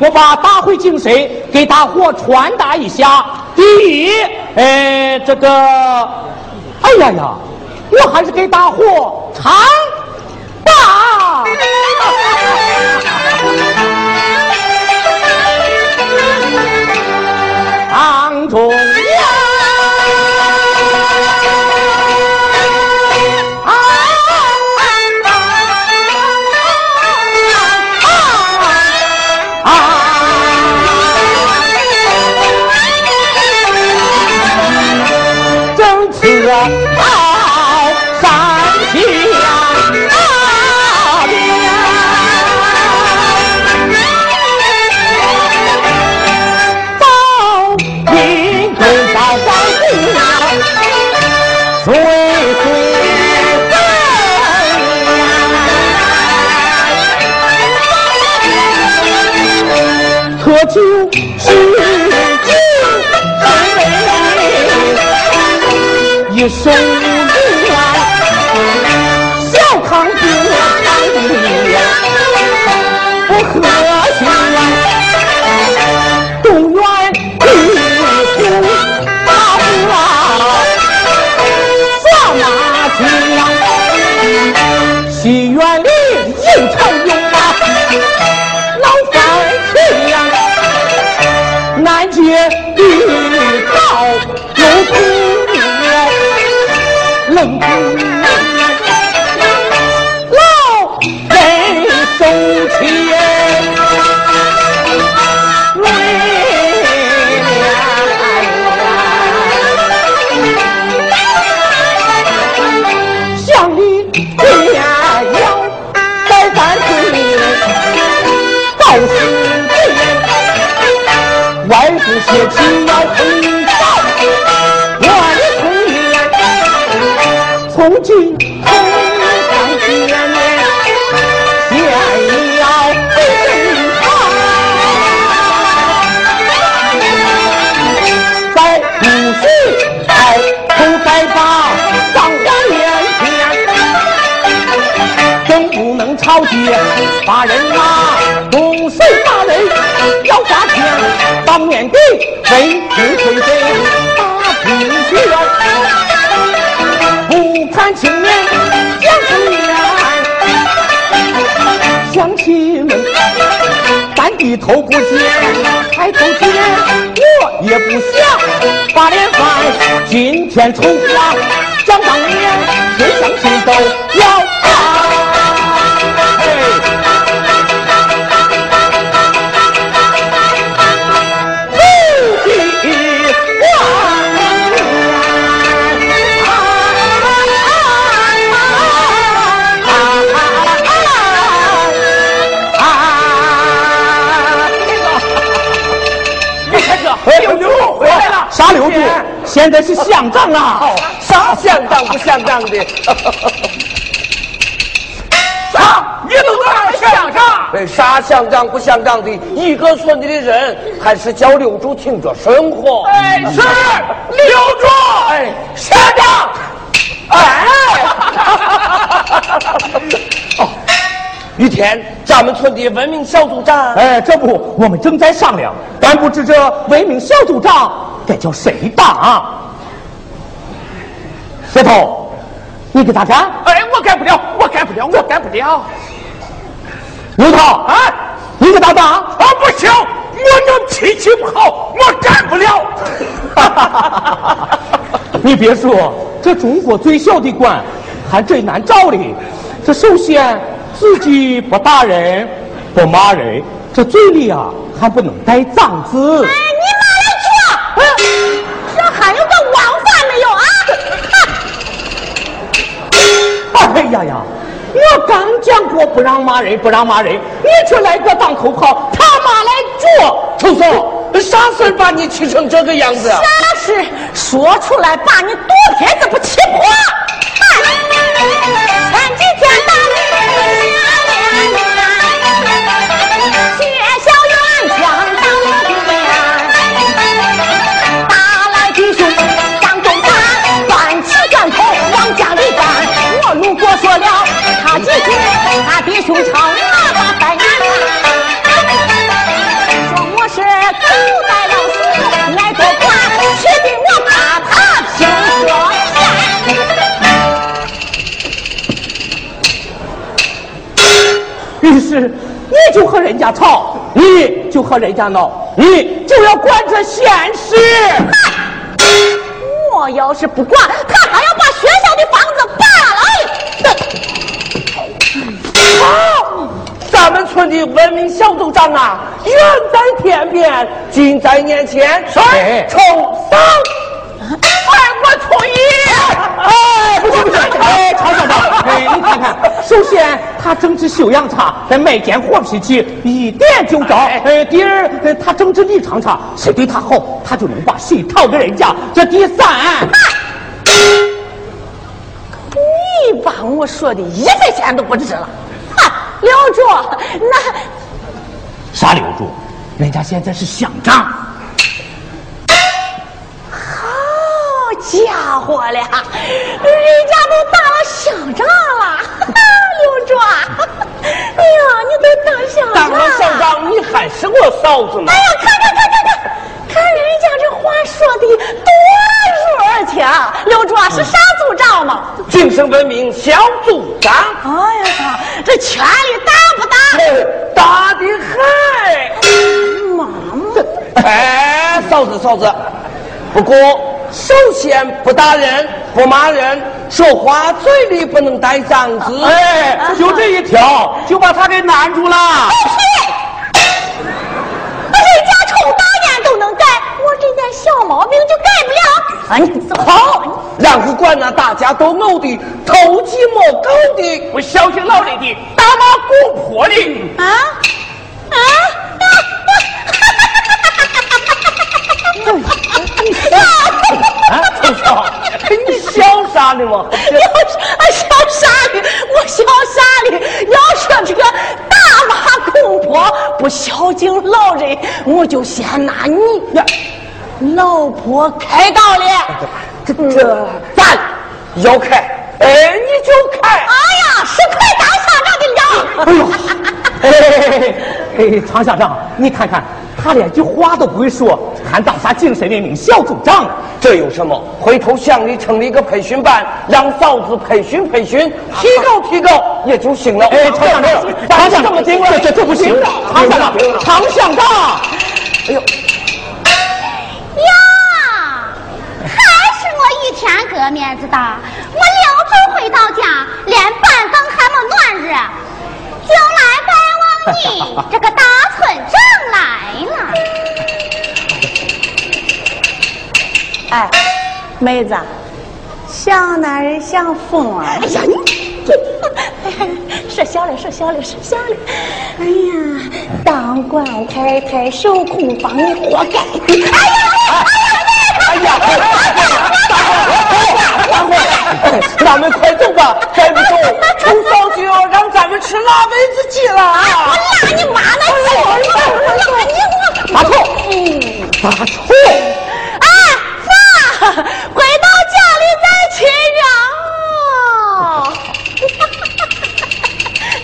我把大会精神给大伙传达一下。第一，呃，这个，老爹大人啊，不是大人要发钱，当面给为君推荐大品学，不看青年讲红颜，乡亲们，咱低头不见抬头见，我也不想把脸翻，今天丑话讲当面，全乡亲都要。啥刘柱？现在是乡长啊！啥乡长不乡长的？啥？你都当乡长？哎，啥乡长不乡长的？一个村里的人还是叫刘柱听着生活。哎，是刘柱。哎，乡长。哎。哦，于天，咱们村的文明小组长。哎，这不，我们正在商量，但不知这文明小组长。该叫谁当？石头，你给他干？哎，我干不了，我干不了，我干不了。刘涛，啊，你给他当？啊，不行，我娘脾气不好，我干不了。你别说，这中国最小的官还真难找哩。这首先自己不打人，不骂人，这嘴里啊还不能带脏字。还哎呀呀！我刚讲过不让骂人，不让骂人，你却来个当口炮，他妈来做！臭嫂，啥事把你气成这个样子？啥事说出来把你肚皮子不气破？前几天打就朝我把白说我是狗带老鼠来多挂确定我把他生活下于是你就和人家吵你就和人家闹你就要管这闲事我要是不管咱们村的文明小组长啊，远在天边，近在眼前，谁冲上！哎，我同意。哎，不行不行！哎，常校长，哎，你看看，首先他政治修养差，在麦间火脾气，一点就着。哎，第二，他政治立场差，谁对他好，他就能把谁讨给人家。这第三，你把我说的一分钱都不值了。哈，刘柱，那啥留住？人家现在是乡长。好家伙了，人家都当了乡长了，刘庄，哎呀，你都当乡长，当了乡长，你还是我嫂子呢？哎呀，看看看看看，看人家这话说的多入耳听。刘庄是啥组长嘛？精神文明小组长。哎呀，这权力大不大？大的很。妈妈，哎，嫂子嫂子，不过。首先不打人，不骂人，说话嘴里不能带脏字。哎，就这一条，就把他给难住了。人家抽大烟都能改，我这点小毛病就改不了。啊，你好，然后管那大家都呕的偷鸡摸狗的，不小心老人的，打骂姑婆的。啊啊！啊，臭笑，你笑啥呢嘛？要笑啥呢？我笑啥呢？要说这个大骂公婆不孝敬老人，我就先拿你呀，老婆开刀了。这这咱要开，哎，你就开。哎呀，是快当乡长的了。哎呦，哎 哎，常乡长，你看看。他连句话都不会说，还当啥精神文明小组长？这有什么？回头乡里成立一个培训班，让嫂子培训培训，提高提高也就行了。哎，常乡长，常乡长，这这这不行！常乡长，常乡长，哎呦，呀，还是我一天哥面子大。我溜头回到家，连板凳还没暖热，就来拜望你这个大村长。来了，哎，妹子，小男人想疯啊！哎呀，你说笑了，说笑了，说笑了。哎呀，当官太太受空房，你活该！哎呀，哎呀，哎呀，大伙，咱们快走吧，再不走，厨房就要让咱们吃辣妹子鸡了啊！我拉你妈呢！大臭，大臭！哎，妈，回到家里再亲热。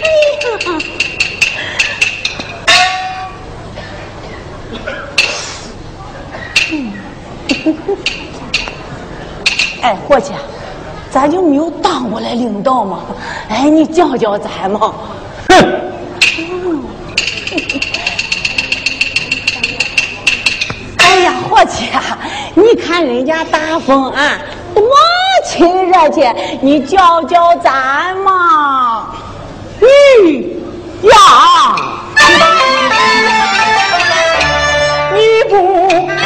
哎，伙计，咱就没有当过来领导吗？哎，你教教咱嘛。哼。哎呀伙计啊，你看人家大风啊，多亲热气，你教教咱嘛？咦呀，你不看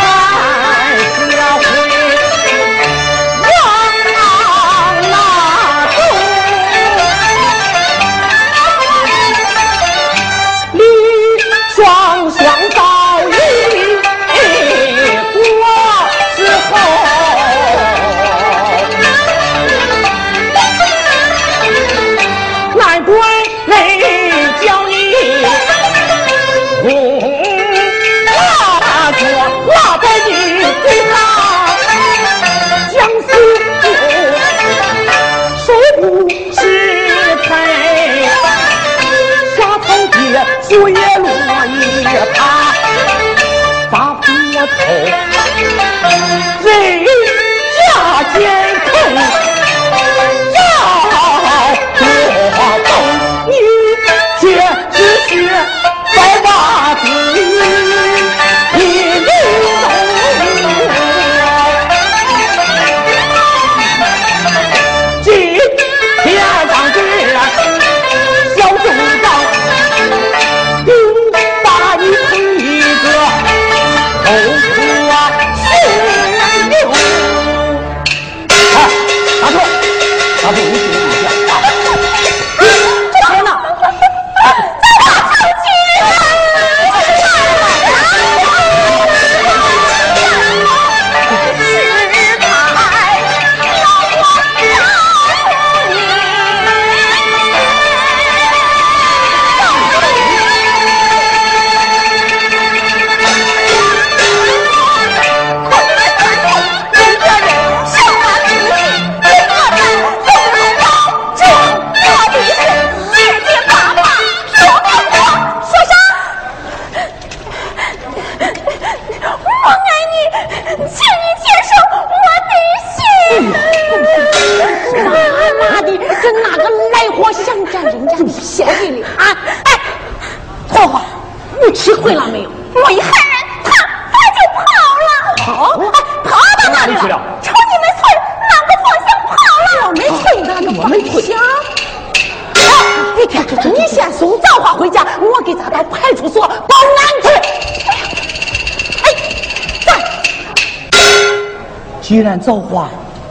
造化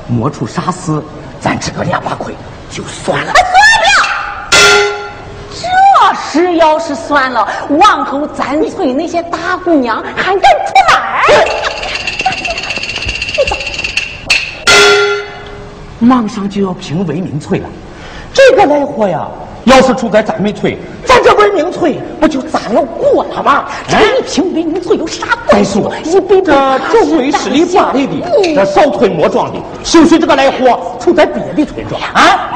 磨出啥事，咱吃个两把亏就算了。算了，这事要是算了，往后咱村那些大姑娘还敢出来？马上就要评为民村了，这个来货呀！要是出在咱们村，咱这文明村不就咱了过了吗？这跟你评文明村有啥关系？一辈这这村十里八里的，这少村没庄的，兴许这个来货住在别的村庄啊！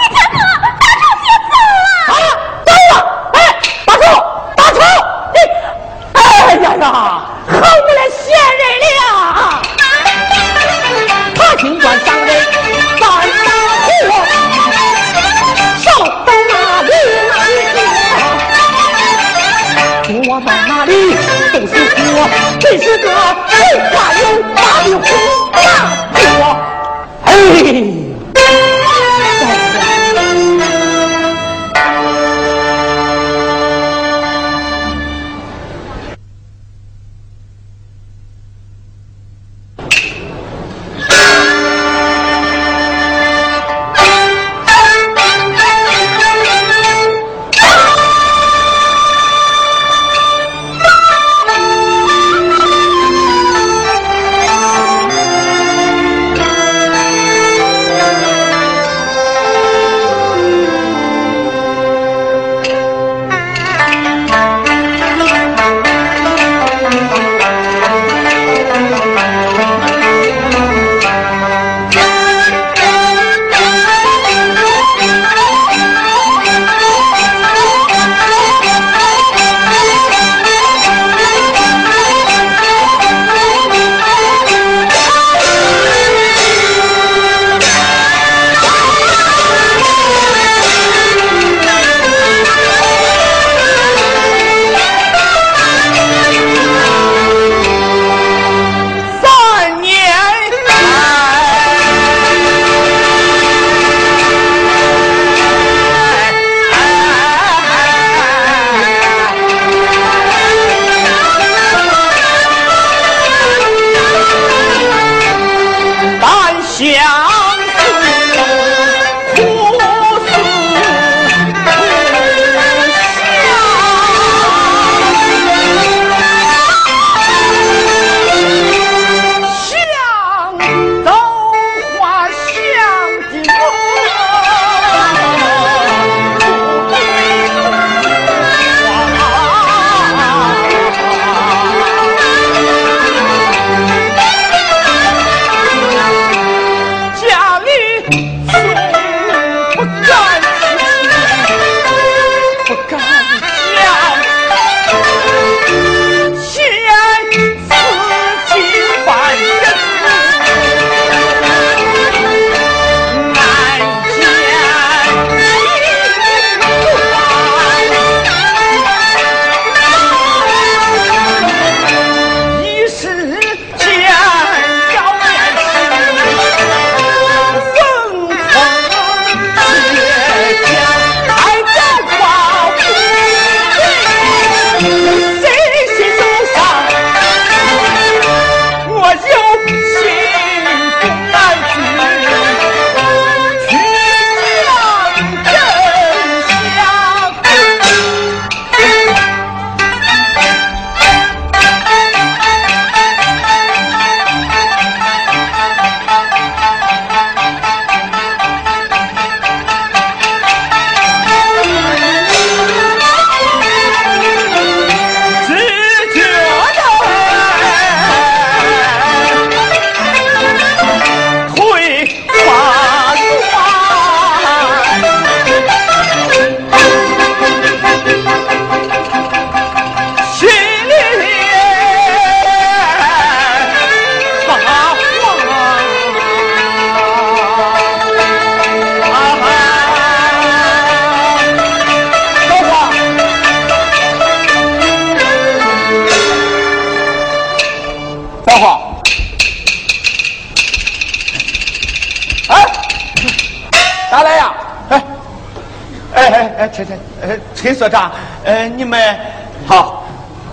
哎，陈陈，呃，陈所长，呃，你们好，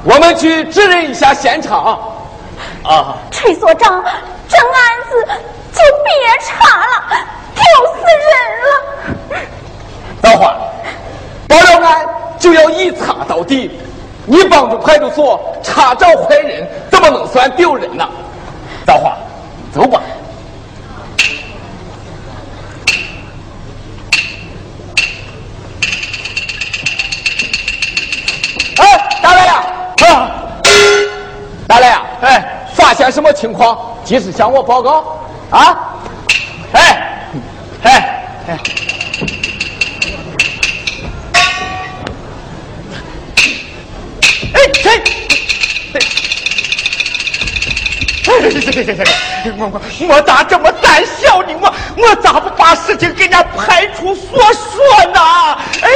我们去指认一下现场。啊，陈所长，这案子就别查了，丢死人了。等会儿，报了案就要一查到底。你帮助派出所查找坏人，怎么能算丢人呢？大华，走吧。哎，大来呀！啊，大来呀！哎，发现什么情况？及时向我报告。啊！哎，哎，哎。我我我咋这么胆小呢？我我咋不把事情给人家派出所说呢？哎！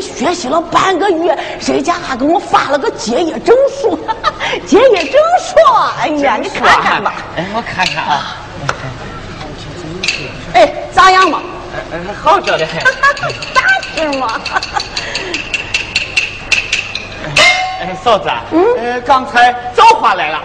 学习了半个月，人家还给我发了个结业证书，结业证书。哎呀，你看看吧。哎，我看看啊。哎，咋样嘛？好着的很。咋是嘛？哎，嫂子。嗯。呃，刚才造花来了。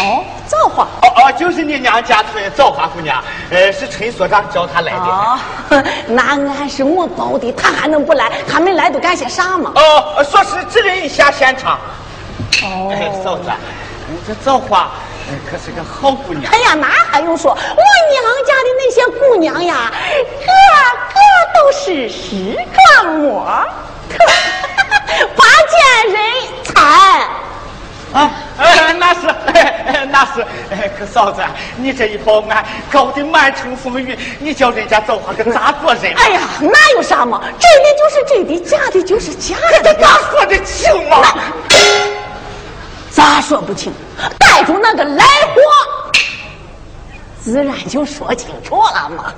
哦，造花。哦哦，就是你娘家村造花姑娘。呃，是陈所长叫她来的。哦，那俺是我包的，她还能不来？他没来都干些啥嘛？哦，说是指认一下现场。哦，嫂子，这造花可是个好姑娘。哎呀，那还用说？我娘家的那些姑娘呀，个个都是石状模，拔尖人才。啊，哎，那是，哎，那是，哎，可嫂子，你这一报案，搞得满城风雨，你叫人家造化个咋做人？哎呀，那有啥嘛？真的就是真的，假的就是假的。这咋说得清嘛？咋说不清？逮住那个来货，自然就说清楚了嘛。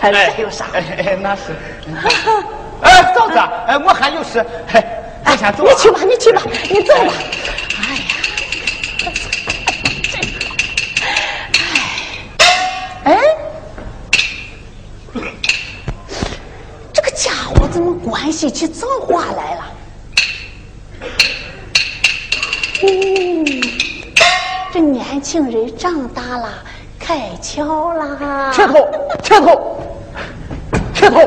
哎，这有啥？哎，那是。哎，嫂子，哎，我还有事，哎我先走。你去吧，你去吧，你走吧。怎么关系起造化来了？嗯，这年轻人长大了，开窍啦。铁头，铁头，铁头，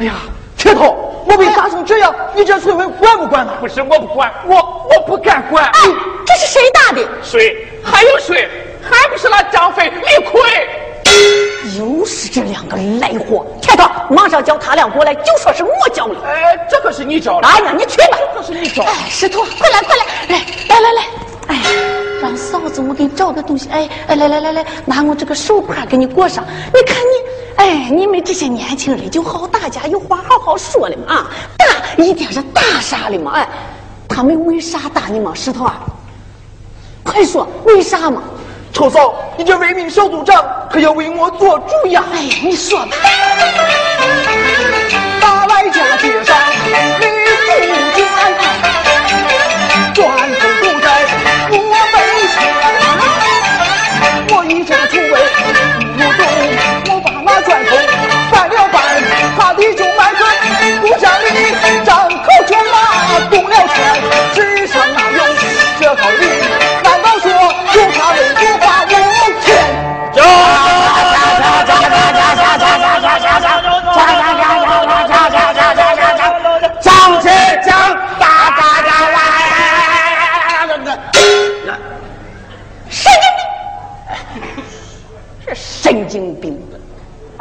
哎呀，铁头。我被打成这样，你这村委管不管他？不是我不管，我我不敢管。哎，这是谁打的？谁？还有谁？还不是那张飞、李逵？又是这两个赖货！铁头，马上叫他俩过来，就说是我叫的。哎，这可是你叫的。哎呀，你去吧，这可是你叫。哎，石头，快来快来，来来来来，哎，让嫂子我给你找个东西。哎哎，来来来来，拿我这个手帕给你裹上。你看你，哎，你们这些年轻人就好，打架有话好好说的嘛啊，打一定是打啥的嘛？哎，他们为啥打你嘛？石头啊，快说为啥嘛？臭嫂，你这为民小组长可要为我做主呀！哎呀，你说吧。大来家街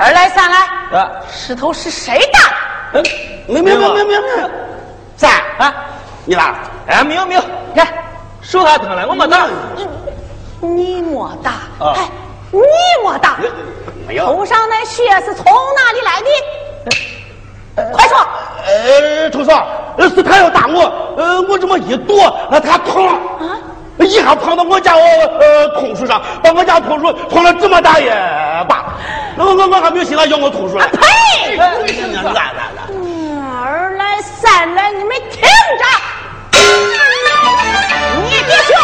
二来三来，啊石头是谁打的？嗯，没没没没没没，三啊，你打？哎，没有没有，你看手还疼了，我没打。你没打，啊哎，你没打，没有。头上那血是从哪里来的？快说！呃，臭嫂，呃，是他要打我，呃，我这么一躲，那他疼，啊，一下碰到我家我呃桐树上，把我家桐树捅了这么大一把，我我我还没有心思要我桐树了。呸！二来三来，你们听着，你弟兄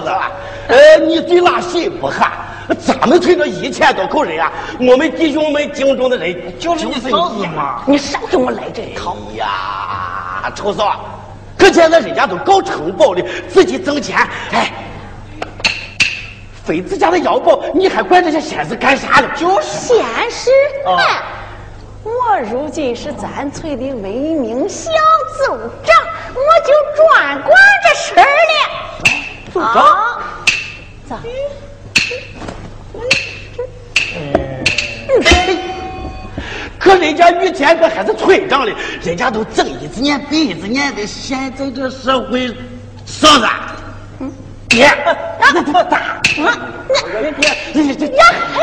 子，呃，你对那谁不喊？咱们村的一千多口人啊，我们弟兄们敬重的人就是你嫂子嘛。你少给我来这一套！哎呀，臭嫂，可现在人家都搞承包了，自己挣钱，哎，非自家的腰包，你还管这些闲事干啥呢？就是闲事，啊哎，我如今是咱村的文明小组长，我就专管这事儿了。组长啊，咋？可人家遇见个还是村长嘞，人家都睁一只眼闭一只眼的。现在这社会，嫂子，别，那多大？啊，别别，这这呀嘿，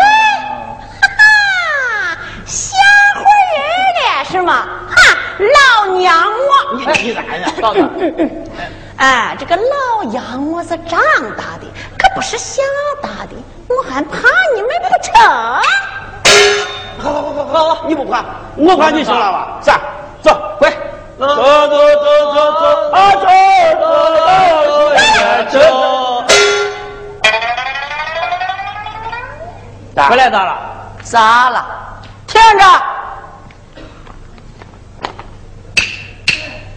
哈哈，吓唬人了是吗？哈，老娘我，你你咋的，嫂子？哎，这个老杨我是长大的，可不是想大的，我还怕你们不成？好好好好好，你不管，我管你行了吧？三，走，回。走走走走走，啊走走走走。回来咋了？咋了？听着，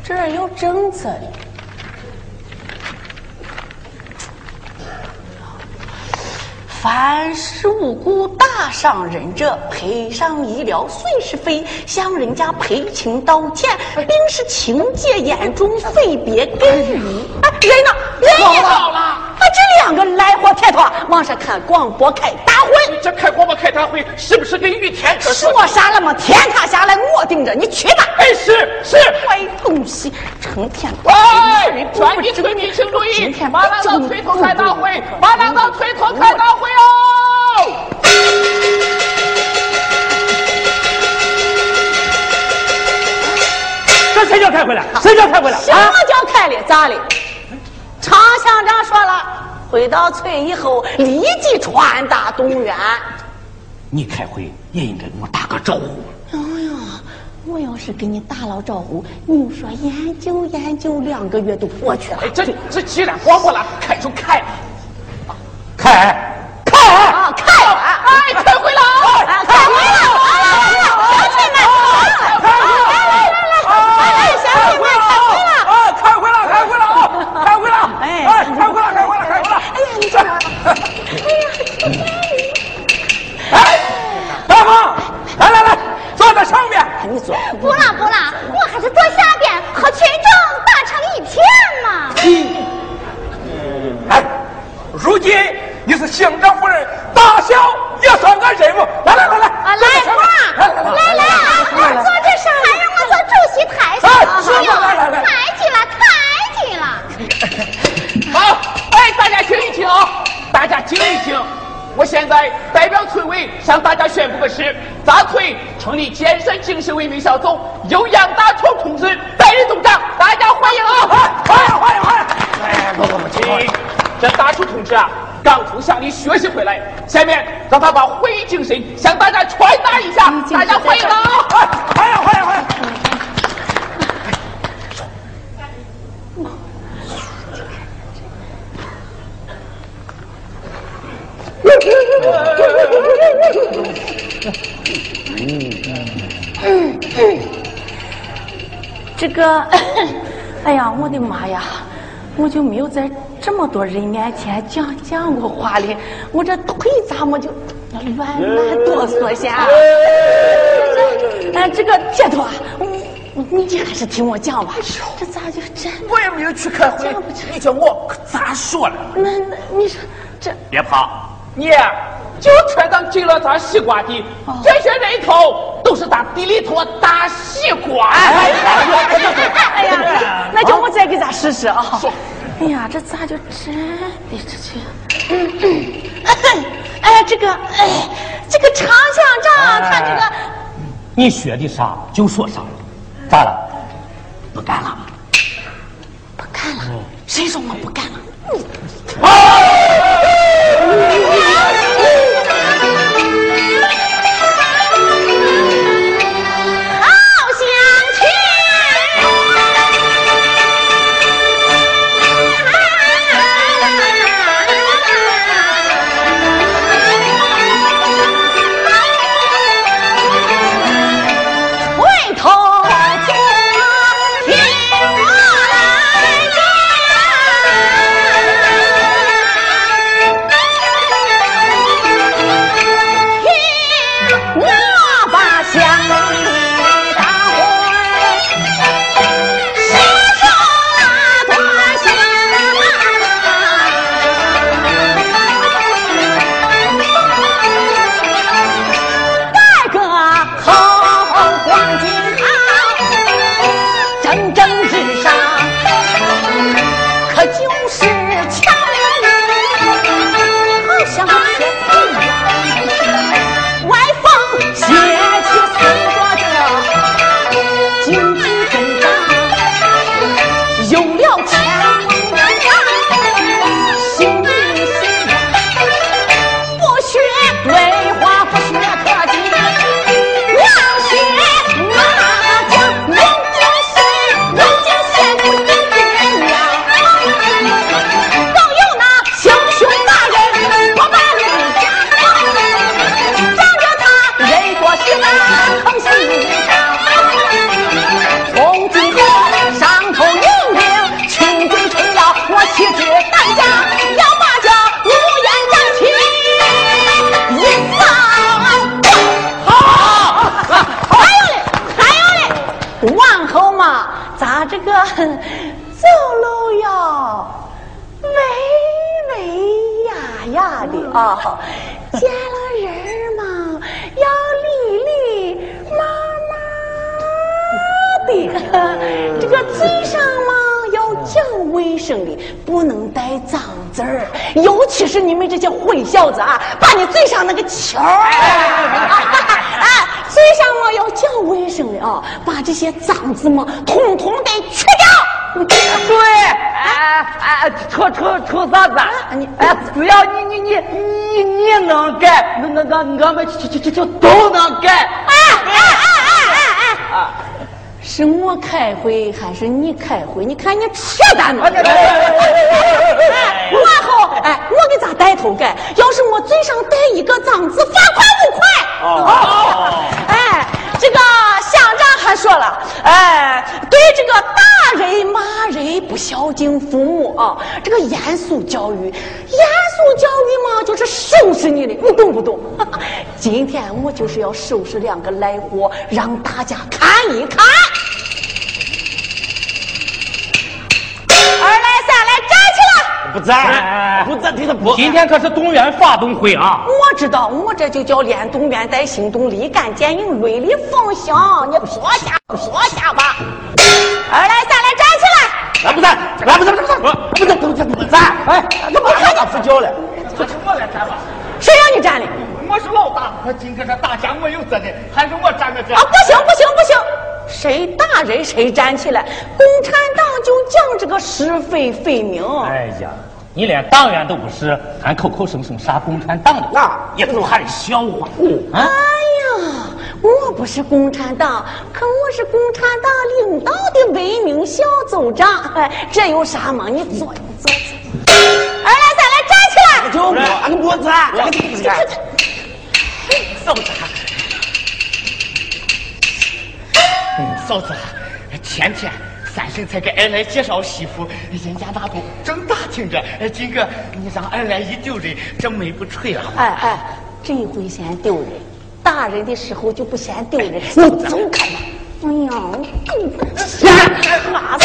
这儿有政策的。凡是无辜打伤人者，赔上医疗损失费，向人家赔情道歉，并是情节严重，非别给予。哎，人呢？人到了。啊，这两个来货铁托往上看广播开大会。这开广播开大会是不是跟雨天可说啥了吗？天塌下来我顶着，你去吧。哎，是是。坏东西，成天。哎，全体村民请注意，马兰道推头开大会，马兰道推头开大会哦。这谁叫开会了？谁叫开会了？什么叫开了？咋了？常乡长说了，回到村以后立即传达动员。你开会也应该给我打个招呼。哎呀，我要是给你打了招呼，你说研究研究，两个月都过去了。哎，这这既然过过了，开就开。开，开成立健身精神文明小组，由杨大冲同志担任组长，大家欢迎啊！欢迎欢迎欢迎！哎，不不不，请这大冲同志啊，刚从乡里学习回来，下面让他把会议精神向大家传达一下，大家欢迎啊！这个，哎呀，我的妈呀！我就没有在这么多人面前讲讲过话哩，我这腿咋么就乱乱哆嗦下？哎，这个铁头啊，你你还是听我讲吧。这咋就这？我也没有去开会，你叫我可咋说了？那那你说这别怕，你就缺当进了咱西瓜地，这些人头都是咱地里头大别管。哎呀，那就我再给咱试试啊！哎呀，这咋就这的这这？哎，这个哎，这个常乡长他这个，你学的啥就说啥，咋了？子啊，把你嘴上那个球儿，啊，嘴上我要讲卫生的啊，把这些脏字嘛统统得去掉。对，哎哎，臭臭臭啥子？你哎，只要你你你你你能改，那那那我们就就就就都能改。哎哎哎哎哎哎！是我开会还是你开会？你看你扯淡吗？哎，往后哎，我给咋带头改？要是我嘴上带一个脏字，罚款五块。哦，哎，这个乡长还说了，哎，对这个打人骂人不孝敬父母啊，这个严肃教育，严肃教育嘛，就是收拾你的，你懂不懂？今天我就是要收拾两个赖货，让大家看一看。二来三来，站起来！不站，今天可是动员发动会啊！我知道，我这就叫练动员带行动，立竿见影，雷厉风行。你说下，说下吧。二来三来，站起来！俺不站，俺不站，不站，不站，不站，不站。哎，这不还打不叫了？这是我来站吧。谁让你站的？我是老大，今天是大家没有责任，还是我站？啊，不行不行不行！谁打人谁站起来。共产党就讲这个是非分明。哎呀，你连党员都不是，还口口声声杀共产党的，那也不喊人笑话。啊哎，呀，我不是共产党，可我是共产党领导的文明小组长。哎，这有啥嘛？你坐，坐，坐。二来三来，站起来！就我，俺不站，俺不站。嫂子，嗯，嫂子，前天三婶才给二来介绍媳妇，人家那都正打听着。今个你让二来一丢人，这媒不吹了。哎哎，这回嫌丢人，打人的时候就不嫌丢人。你走开吧！哎呀，狗妈的！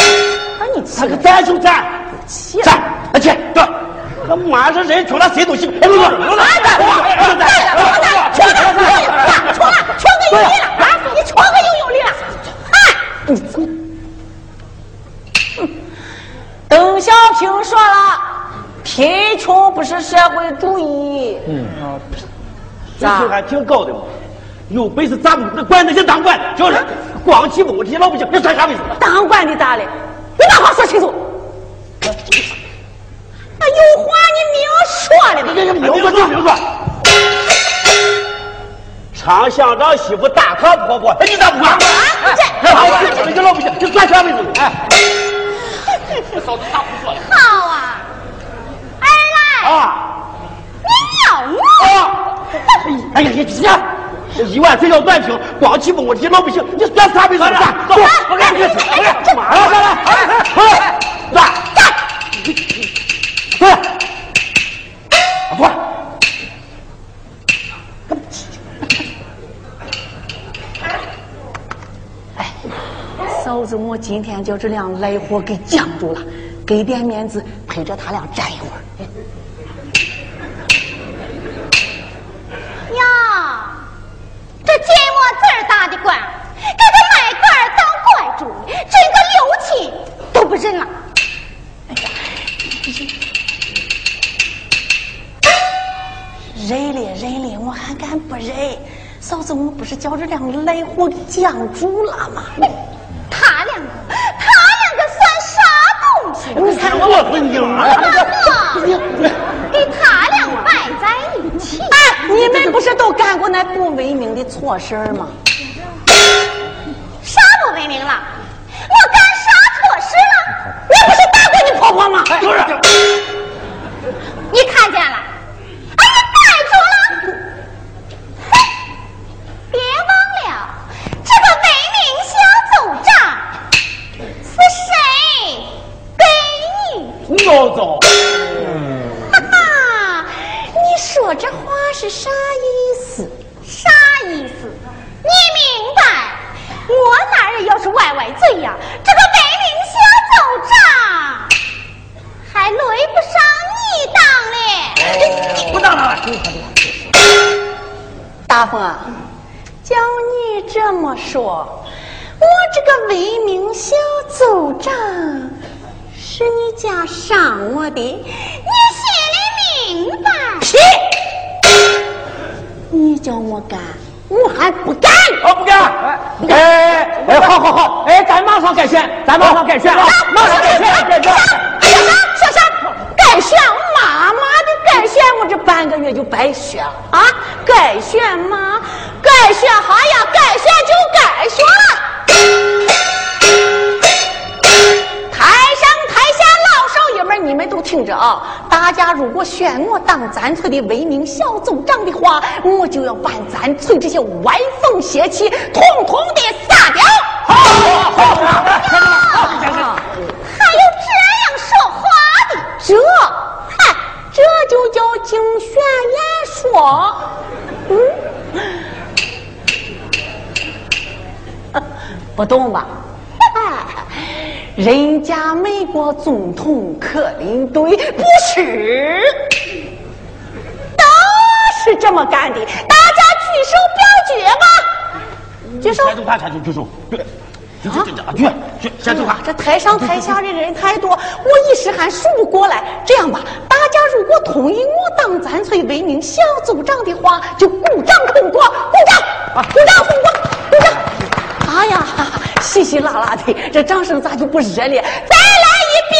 把你站就站，气站，而且对，那马上人出来谁都行。哎，不不不，不这情还挺高的嘛。有本事咱们管那些当官的，就是光欺负我这些老百姓，你算啥本事？当官的咋了？你把话说清楚。啊，有话你明说的，这这明说就明说。常乡长媳妇大炕婆婆，哎，你咋不管？这好吧，这这老百姓，你算啥本事？哎，嫂子咋不说了？好啊，二来！哎呀，你这这一万岁要断平，光起问题老百姓，你算啥本事？走，我给你去，来来来，来，站站，坐，坐。嫂子，我今天叫这辆来货给犟住了，给点面子，陪着他俩站一会儿。还敢不认？嫂子，我不是叫这两个来货给降住了吗？他两个，他两个算啥东西？你看我分硬我给他俩摆在一起。哎，你们不是都干过那不文明的错事儿吗？啥不文明了？些歪风邪气统统的杀掉。好，好，好，还有这样说话的？这，嗨，这就叫竞选演说。嗯，不懂吧？人家美国总统克林顿不是，都是这么干的。大家举手表决吧！举手。抬头看，抬头举手。对，举举举举举，先走这台上台下的人太多，我一时还数不过来。这样吧，大家如果同意我当咱村为民小组长的话，就鼓掌通过，鼓掌，鼓掌通过，鼓掌。哎呀！稀稀拉拉的，这掌声咋就不热烈？再来一遍！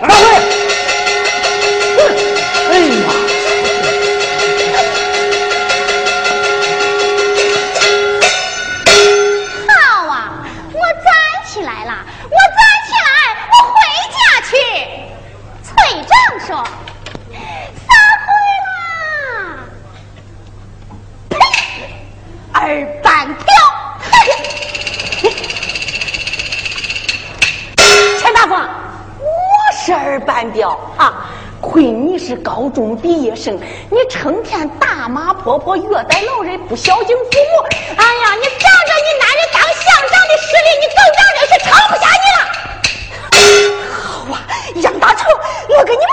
到位生，你成天打骂婆婆，虐待老人，不孝敬父母。哎呀，你仗着你男人当乡长的实力，你更让人是瞧不下你了。好啊，杨大成，我给你磨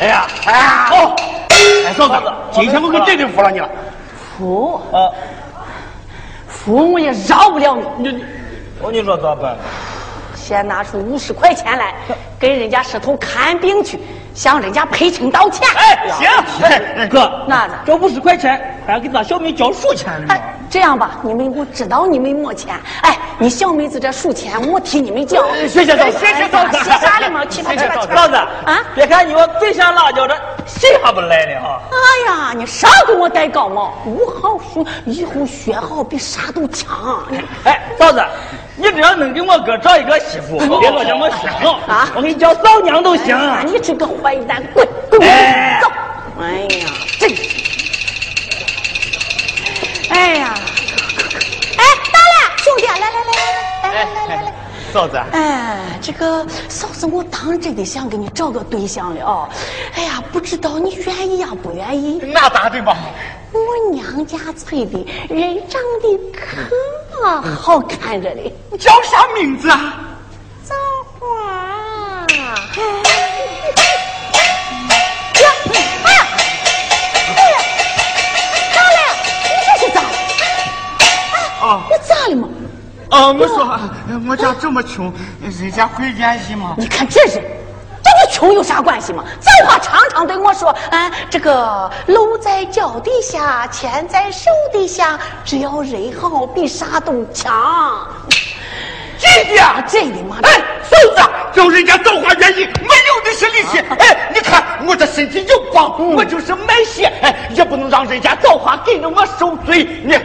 哎呀，哎呀，好，哎嫂子，今天我可真的服了你了。服？呃，服我也饶不了你。你。我你说咋办？先拿出五十块钱来，给人家石头看病去，向人家赔情道歉。哎，行，哥，那子这五十块钱还要给咱小妹交数钱呢。哎，这样吧，你们我知道你们没钱，哎，你小妹子这数钱我替你们交。谢谢嫂子，谢谢嫂子。谢啥了嘛？谢谢嫂子。嫂子啊，别看你我嘴像辣椒，这谁还不来呢哈。哎呀，你少给我戴高帽，五好学，以后学好比啥都强。哎，嫂子。你只要能给我哥找一个媳妇，别老叫我学好啊，我给你叫嫂娘都行。你这个坏蛋，滚滚走！哎呀，真是！哎呀，哎，到了，兄弟，来来来来来来来来，嫂子。哎，这个嫂子，我当真的想给你找个对象了哦。哎呀，不知道你愿意呀不愿意？那咋的吧？我娘家村的人长得可好看着嘞，你叫啥名字啊？枣花。呀，咋了？你这是咋？啊，你咋了嘛？啊，我说我家这么穷，人家会联系吗？你看这人。穷有啥关系嘛？造化常常对我说：“啊，这个路在脚底下，钱在手底下，只要人好，比啥都强。”真的？真的吗？哎，嫂子，叫人家造化愿意，没有的是利息。哎，你看我这身体又棒，我就是卖血，哎，也不能让人家造化给着我受罪。你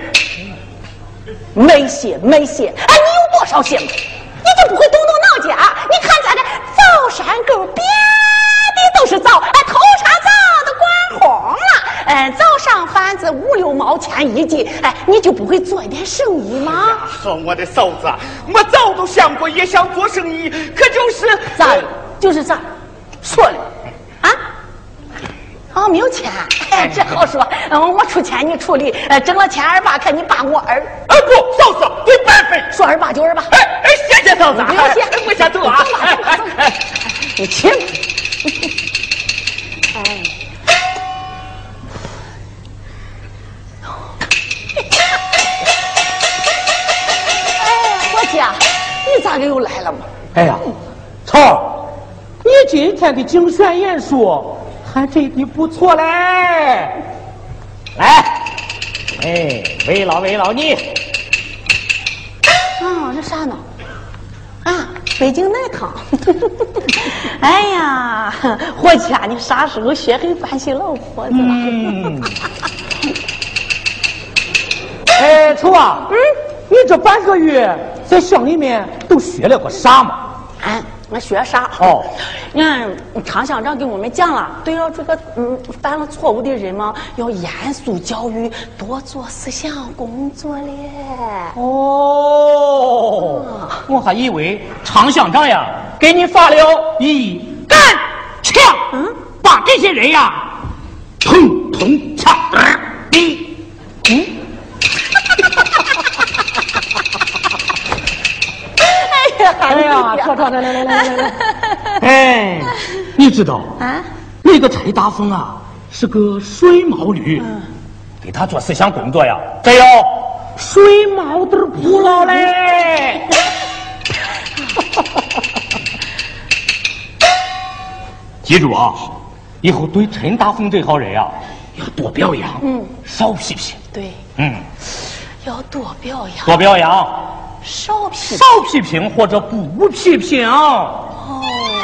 卖血卖血，哎，你有多少血？你就不会动动脑筋啊？你看咱这小山沟别的都是枣哎头茬枣都关红了。哎早上贩子五六毛钱一斤哎你就不会做一点生意吗？说我的嫂子我早都想过也想做生意可就是咋就是咋说了啊？啊没有钱哎这好说嗯我出钱你处理呃挣了钱二八看你把我儿。二姑嫂子对半分说二八就二八。哎哎谢谢嫂子，不用谢，我先走啊。哎哎哎，你请。哎。哎，伙计，你咋个又来了嘛？哎呀，超，你今天的竞选演说还真的不错嘞！来，哎，慰劳慰劳你。北京奶汤。哎呀，伙计啊，你啥时候学会关心老婆子了？嗯。哎，臭啊！嗯，你这半个月在乡里面都学了个啥嘛？俺我学啥？哦，你看常乡长给我们讲了，对了这个嗯犯了错误的人嘛，要严肃教育，多做思想工作嘞。哦，我还以为常乡长呀给你发了一杆枪，嗯，把这些人呀统统枪毙。嗯。哎呀，跳跳来来来来来来！哎，你知道啊？那个柴大凤啊，是个水毛驴，给他做思想工作呀，这要水毛都不老嘞。记住啊，以后对陈大凤这号人啊，要多表扬，嗯，少批评。对，嗯，要多表扬，多表扬。少批少批评或者不批评。咋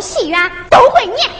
戏园都会念。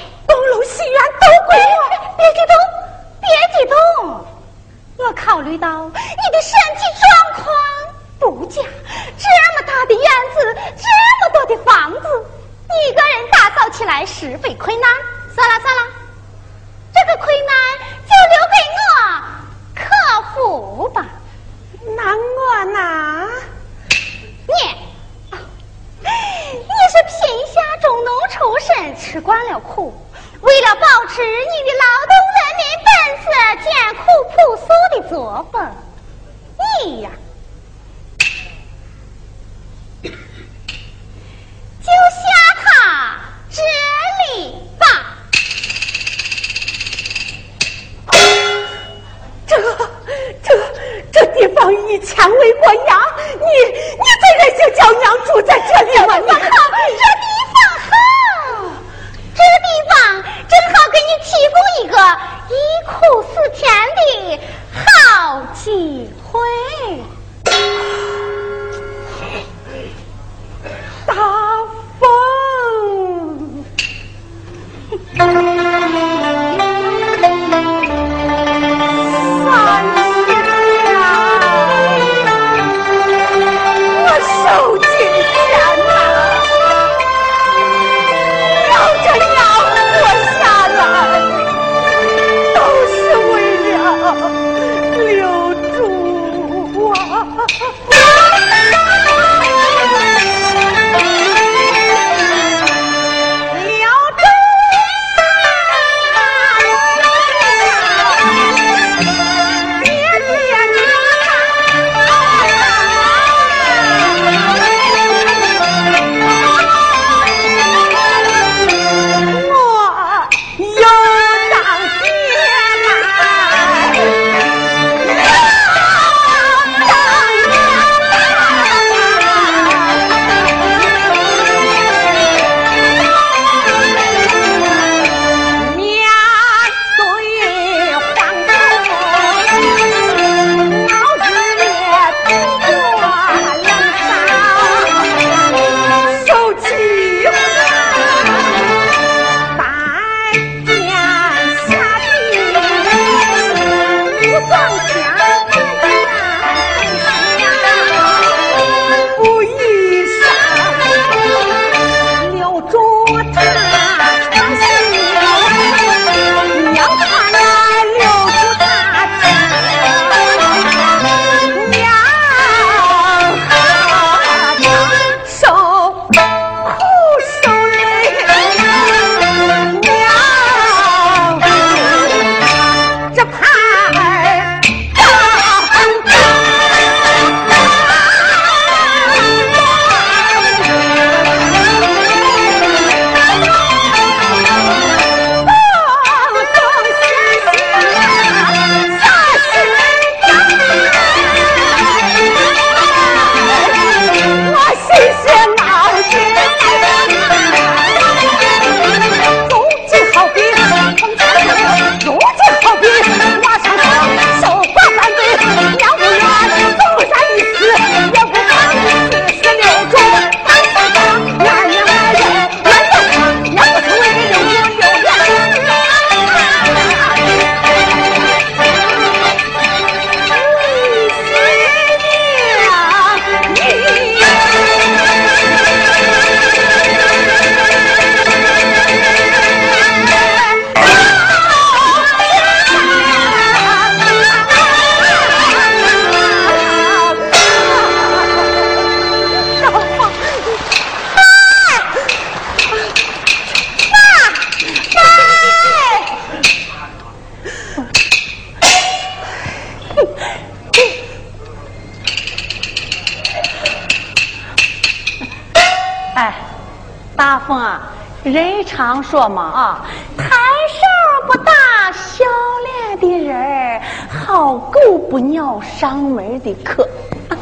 上门的客。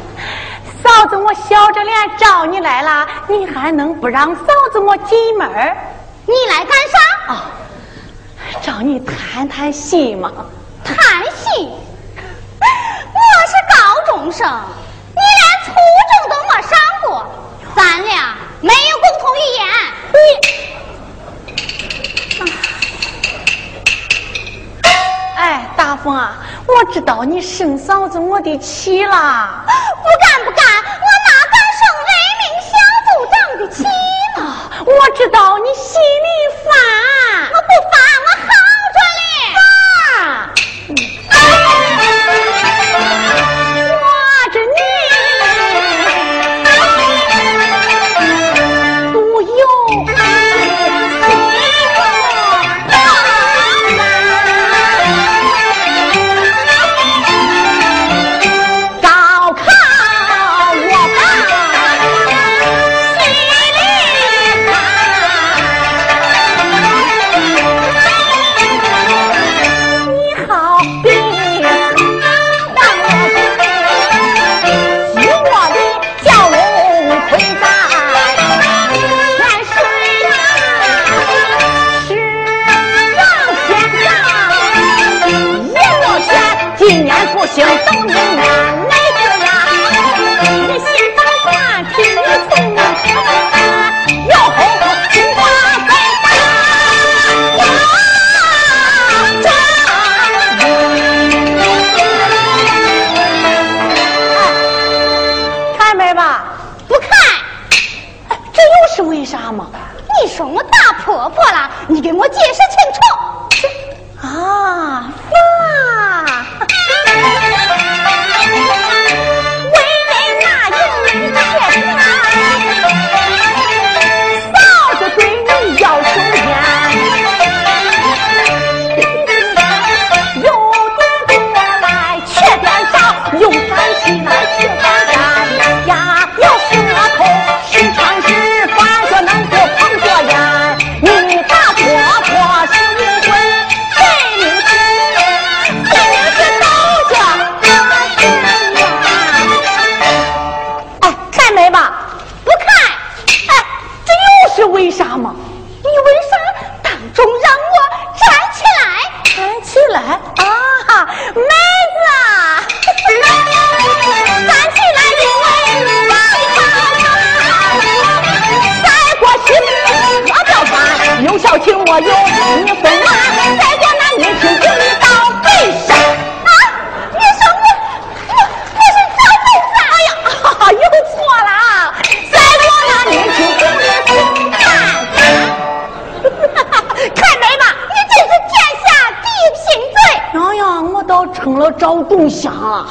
嫂子，我笑着脸找你来了，你还能不让嫂子我进门？你来干啥？啊，找你谈谈心嘛。谈心？我是高中生，知道你生嫂子我的气了。不敢不敢，我哪敢生人民小组长的气呢？我知道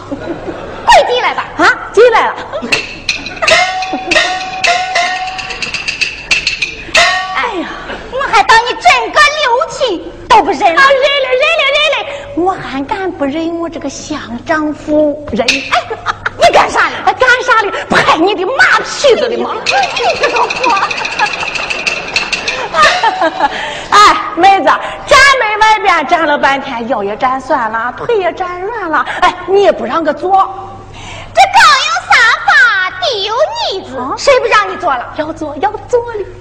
快进来吧！啊，进来了。哎呀，我还当你整个六亲都不认了。啊，认了，认了，认了，我还敢不认我这个乡长夫人？哎，你干啥呢？哎，干啥哩？拍你的马屁子的吗？你这个货！哎，妹子，站了半天，腰也站酸了，腿也站软了，哎，你也不让个坐，这高有沙发，低有椅子，谁不让你坐了？要坐要坐哩。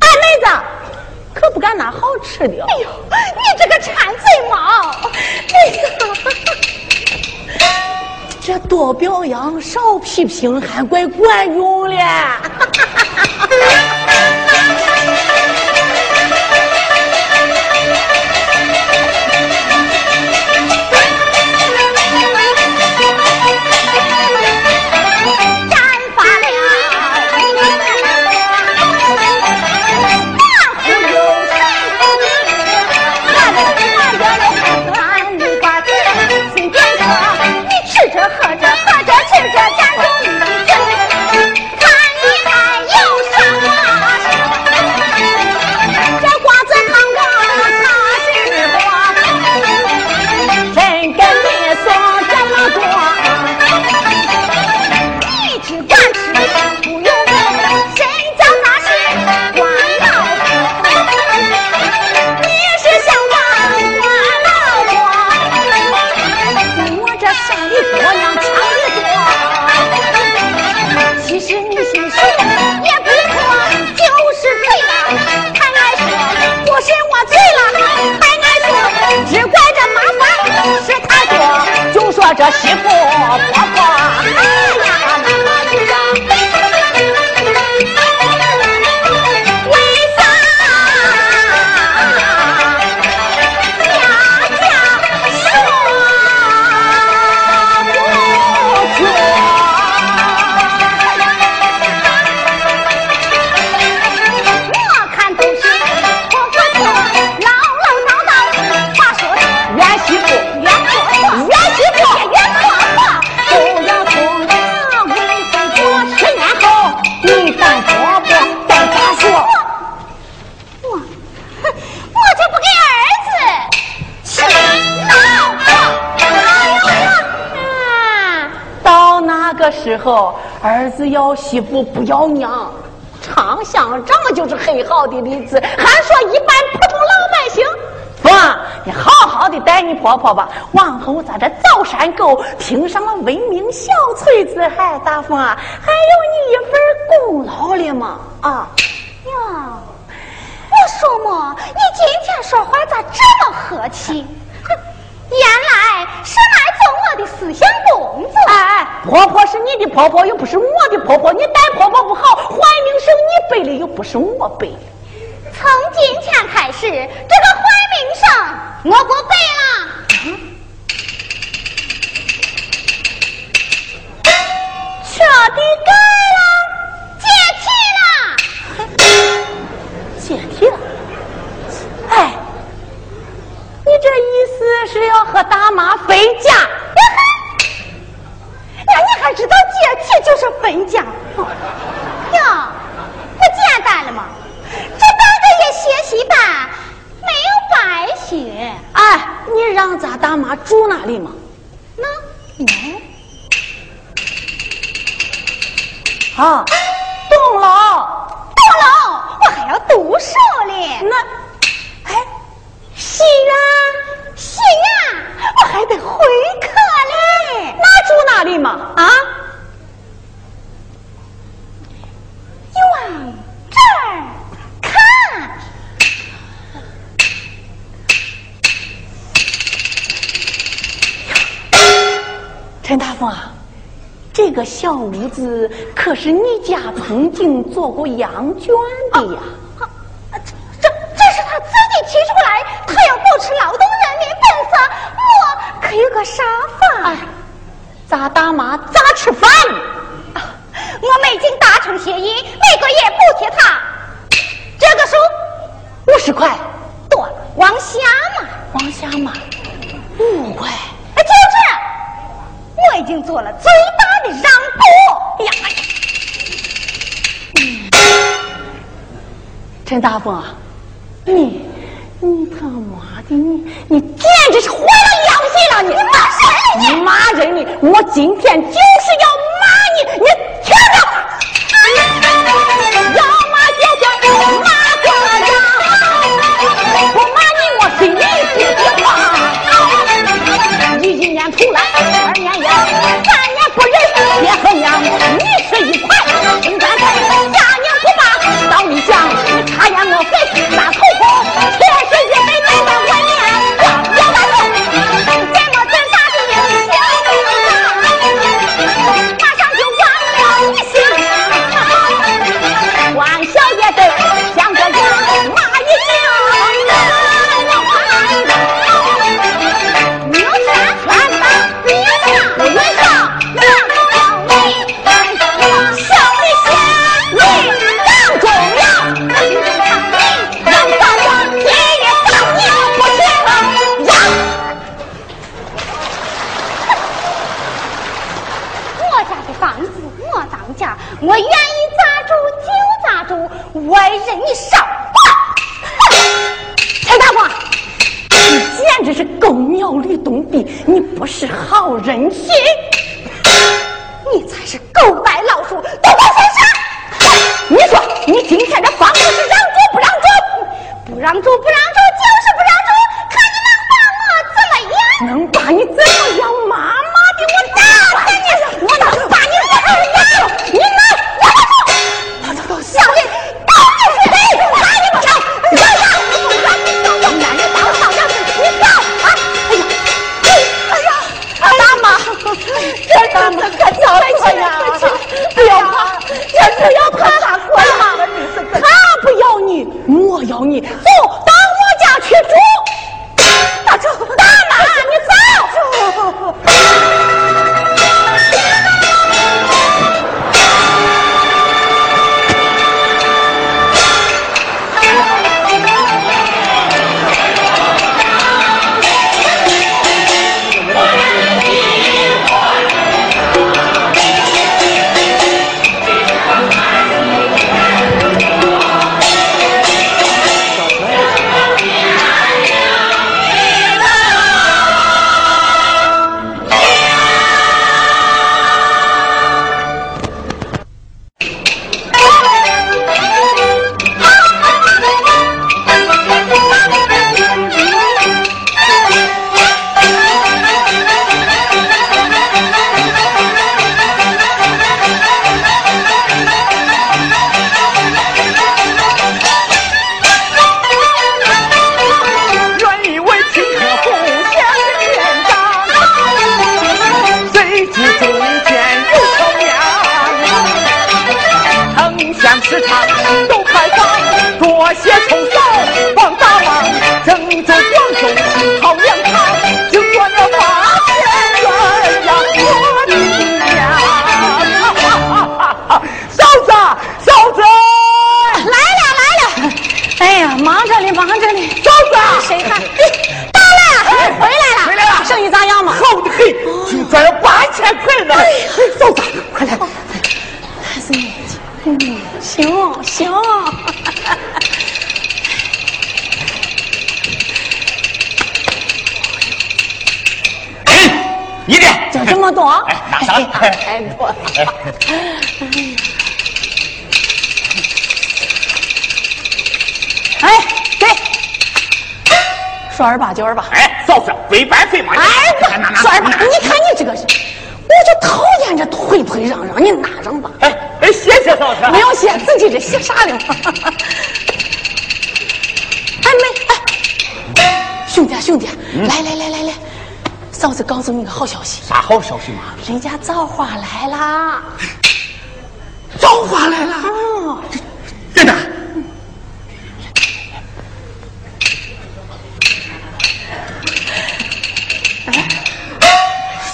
哎，妹子，可不敢拿好吃的。哎呦，你这个馋嘴猫！妹子，这多表扬少批评，还怪管用嘞。候，儿子要媳妇不要娘，长相这么就是很好的例子，还说一般普通老百姓。父，你好好的待你婆婆吧，往后咱这枣山沟评上了文明小村子，还大凤啊，还有你一份功劳了嘛啊！呀，我说嘛，你今天说话咋这么和气？哼，原来是来我的思想工作。哎哎，婆婆是你的婆婆，又不是我的婆婆，你待婆婆不好，坏名声你背的，又不是我背的。从今天开始，这个坏名声我不背了，彻底改了，解体了。解体了。哎，你这意思是要和大妈分家？那你还知道解分家？哟，不简单了吗？这半个月学习班没有白学。哎，你让咱大妈住哪里嘛？那啊，懂了。懂了，我还要读书嘞。那，哎，是啊，是啊，我还得回课嘞。那住哪里嘛？啊？你往这儿看。陈大凤啊，这个小屋子可是你家曾经做过羊圈的呀？啊，这这是他自己提出来，他要保持劳动人民本色，我可有个啥法？哎，咱大妈咋吃饭？啊我们已经达成协议，每个月补贴他这个数五十块，多了，往下嘛，往下嘛五块。哎，就是，我已经做了最大的让步。哎呀，陈大凤啊，你你他妈的你你简直是坏了良心了！你你骂谁你骂人你！我今天就是要骂你！你住，我任你烧。陈大广，你简直是狗咬吕洞宾，你不识好人心。你才是狗逮老鼠，都给我身上！你说你今天这房子是让住不让住？不让住，不让告诉你个好消息，啥好消息嘛？人家造花来啦！造花来了，哦，真的。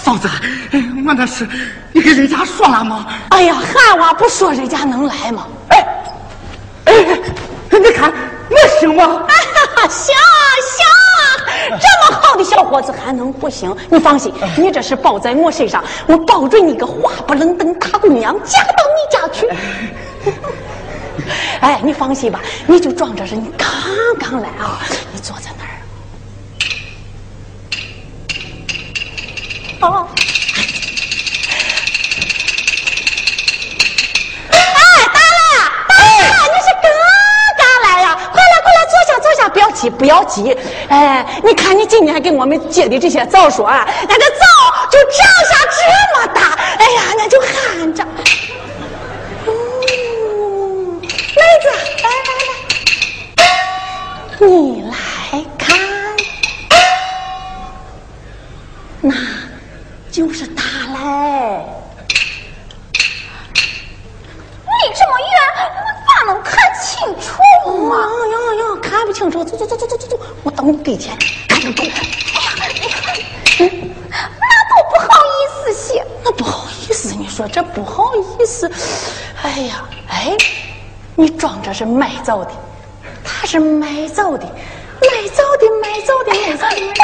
嫂子，哎我那是你跟人家说了吗？哎呀，喊我不说人家能来吗？哎，哎，你看我行吗？小伙子还能不行？你放心，你这是包在我身上，我保准你个花不愣登大姑娘嫁到你家去。哎，你放心吧，你就装着是你刚刚来啊，你坐在那儿。哦。哎，大了，大了，你是刚刚来呀？快来，快来，坐急，不要急。哎，你看你今年给我们结的这些枣树啊，那这枣就长下这么大，哎呀，那就喊着。嗯，妹子，来来来，你来看，那就是它嘞。离这么远，我咋能看清楚嘛？呀呀呀！看不清楚，走走走走走走走，我到你跟前，赶紧走。那都不好意思些。那不好意思，你说这不好意思。哎呀，哎，你装着是卖枣的，他是卖枣的，卖枣的，卖枣的，卖枣的，卖枣的。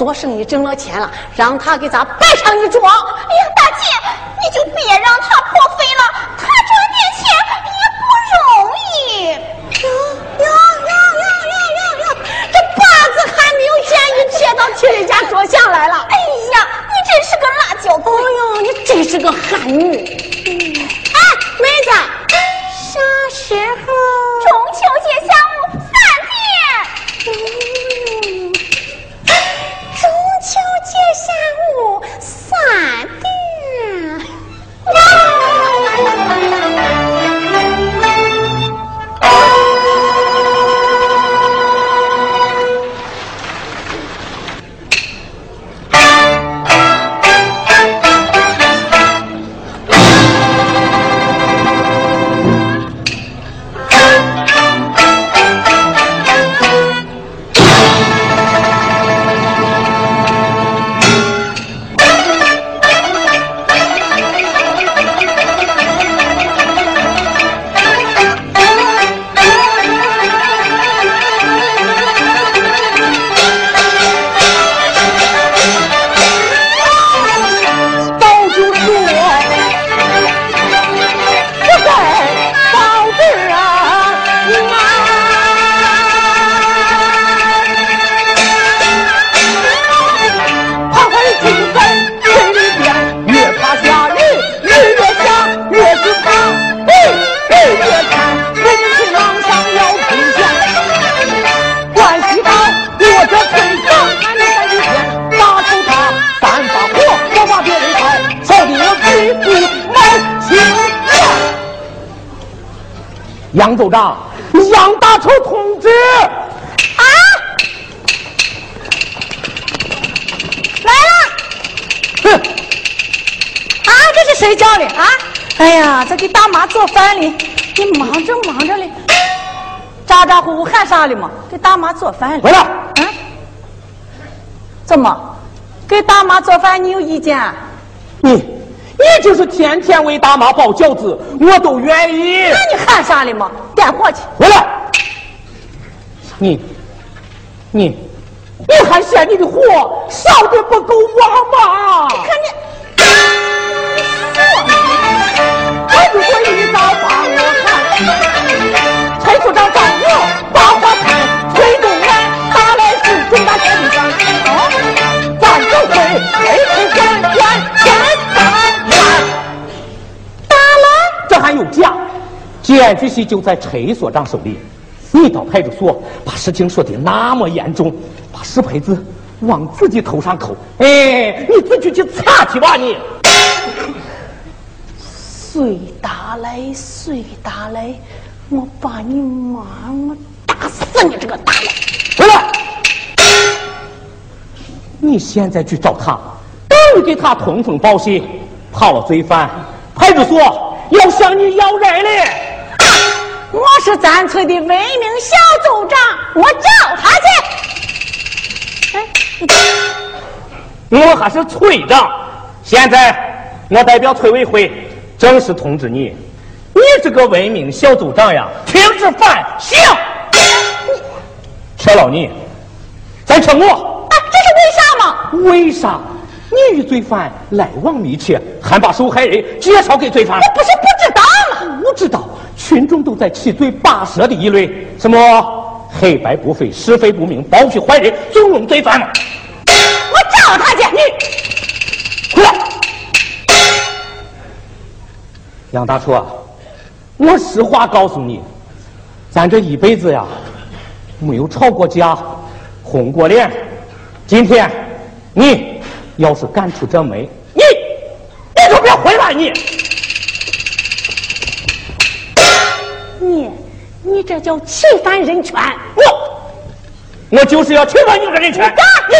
做生意挣了钱了，让他给咱办杨组长，杨大丑同志，啊，来了，哼，啊，这是谁叫的啊？哎呀，在给大妈做饭哩，你忙着忙着嘞，咋咋呼呼喊啥哩嘛？给大妈做饭哩。回来。嗯，怎么？给大妈做饭你有意见？你。你就是天天为大妈包饺子，我都愿意。那你喊啥哩嘛？点火去！回来！你，你，你还嫌你的火烧的不够旺吗？你看你，我如果一早把我看，陈处长检举系就在陈所长手里。你到派出所把事情说的那么严重，把石牌子往自己头上扣，哎，你自己去擦去吧你。谁打来谁打来，我把你妈，我打死你这个大来！回来！你现在去找他，等于给他通风报信，跑了罪犯，派出所。要向你要人嘞！我是咱村的文明小组长，我找他去。哎我还是村长，现在我代表村委会正式通知你，你这个文明小组长呀，停止犯行。撤了你，再撤我。啊，这是为啥嘛？为啥？你与罪犯来往密切，还把受害人介绍给罪犯？我不是不群众都在七嘴八舌的议论，什么黑白不分、是非不明、包庇坏人、纵容罪犯我找他去，你回来。杨大厨，我实话告诉你，咱这一辈子呀，没有吵过架，红过脸。今天，你。要是敢出这门，你你就别回来！你你你这叫侵犯人权！我我就是要侵犯你的人权！你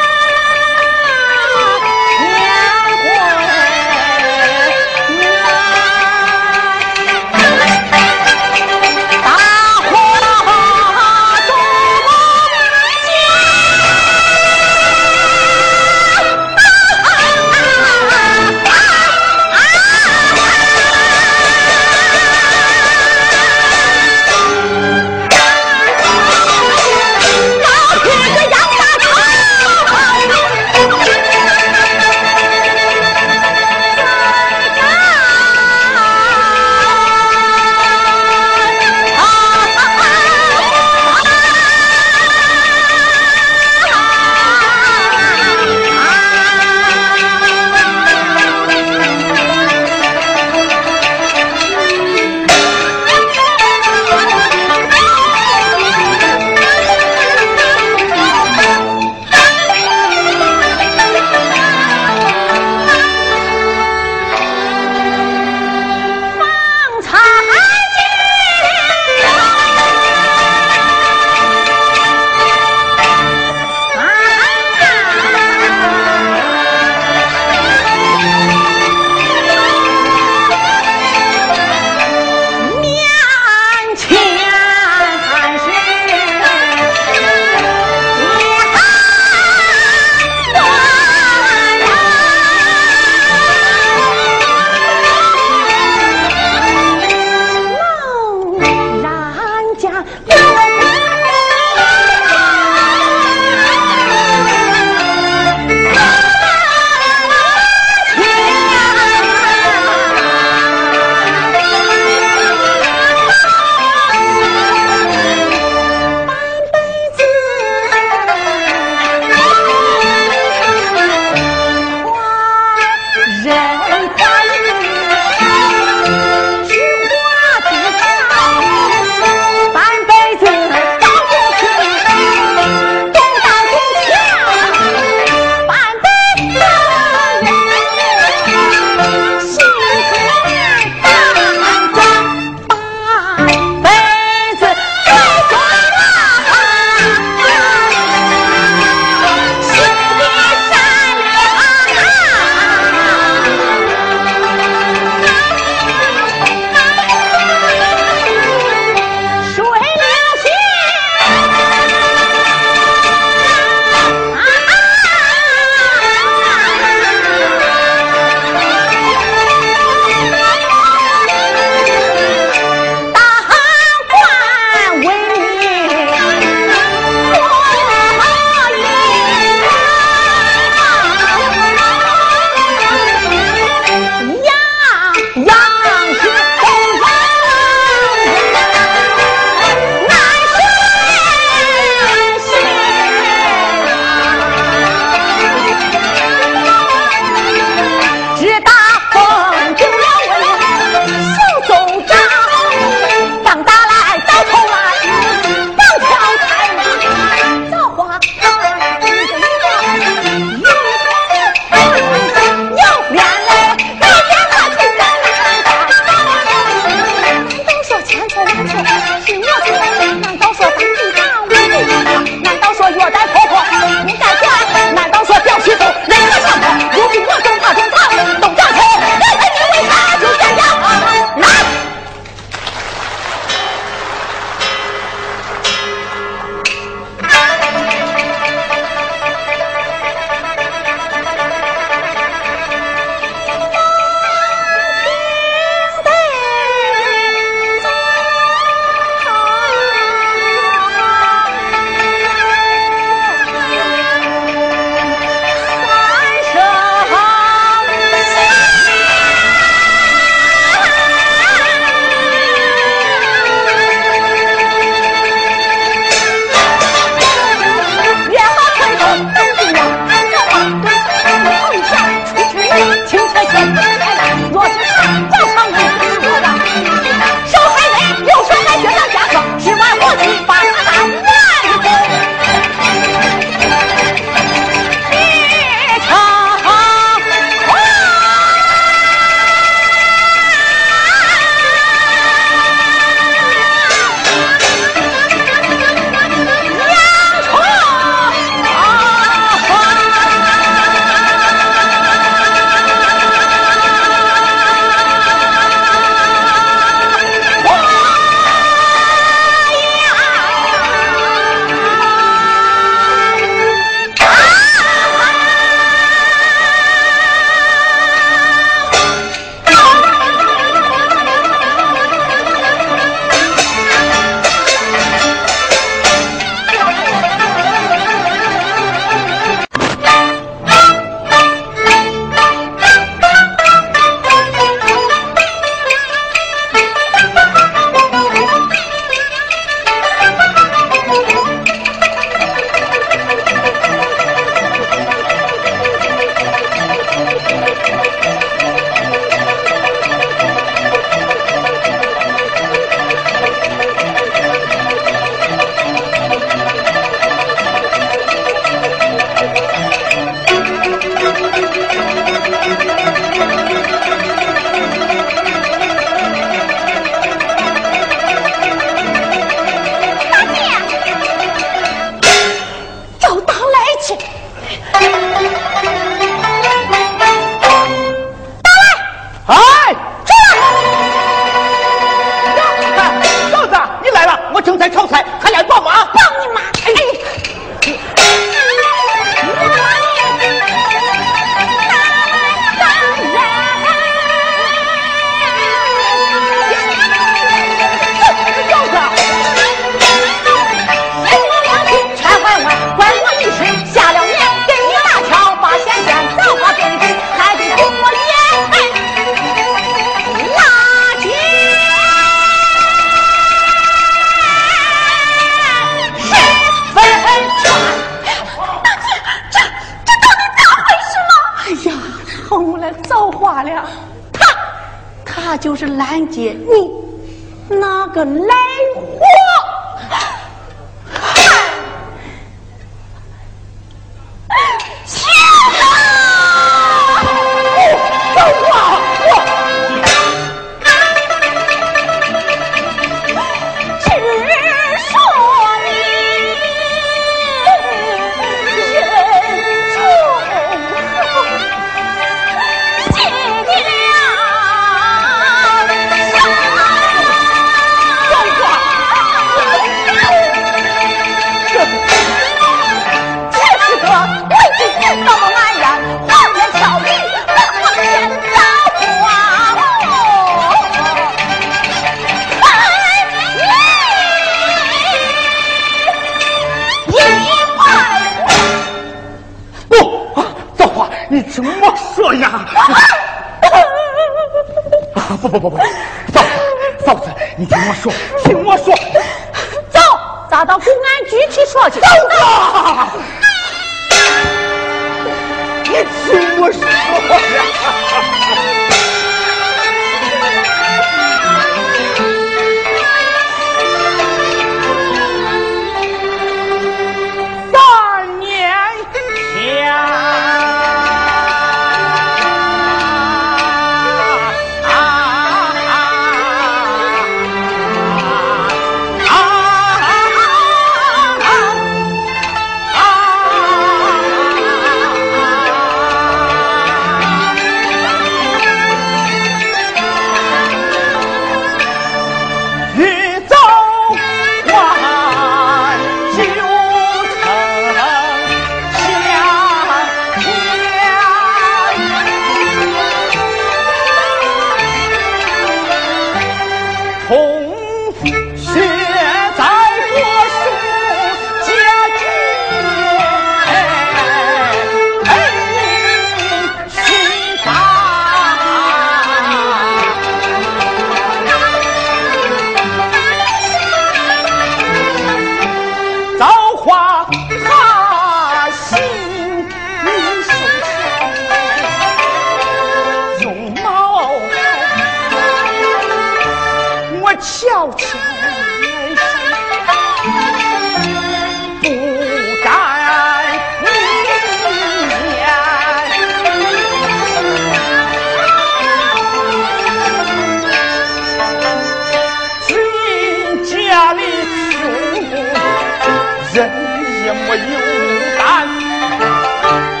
我有胆。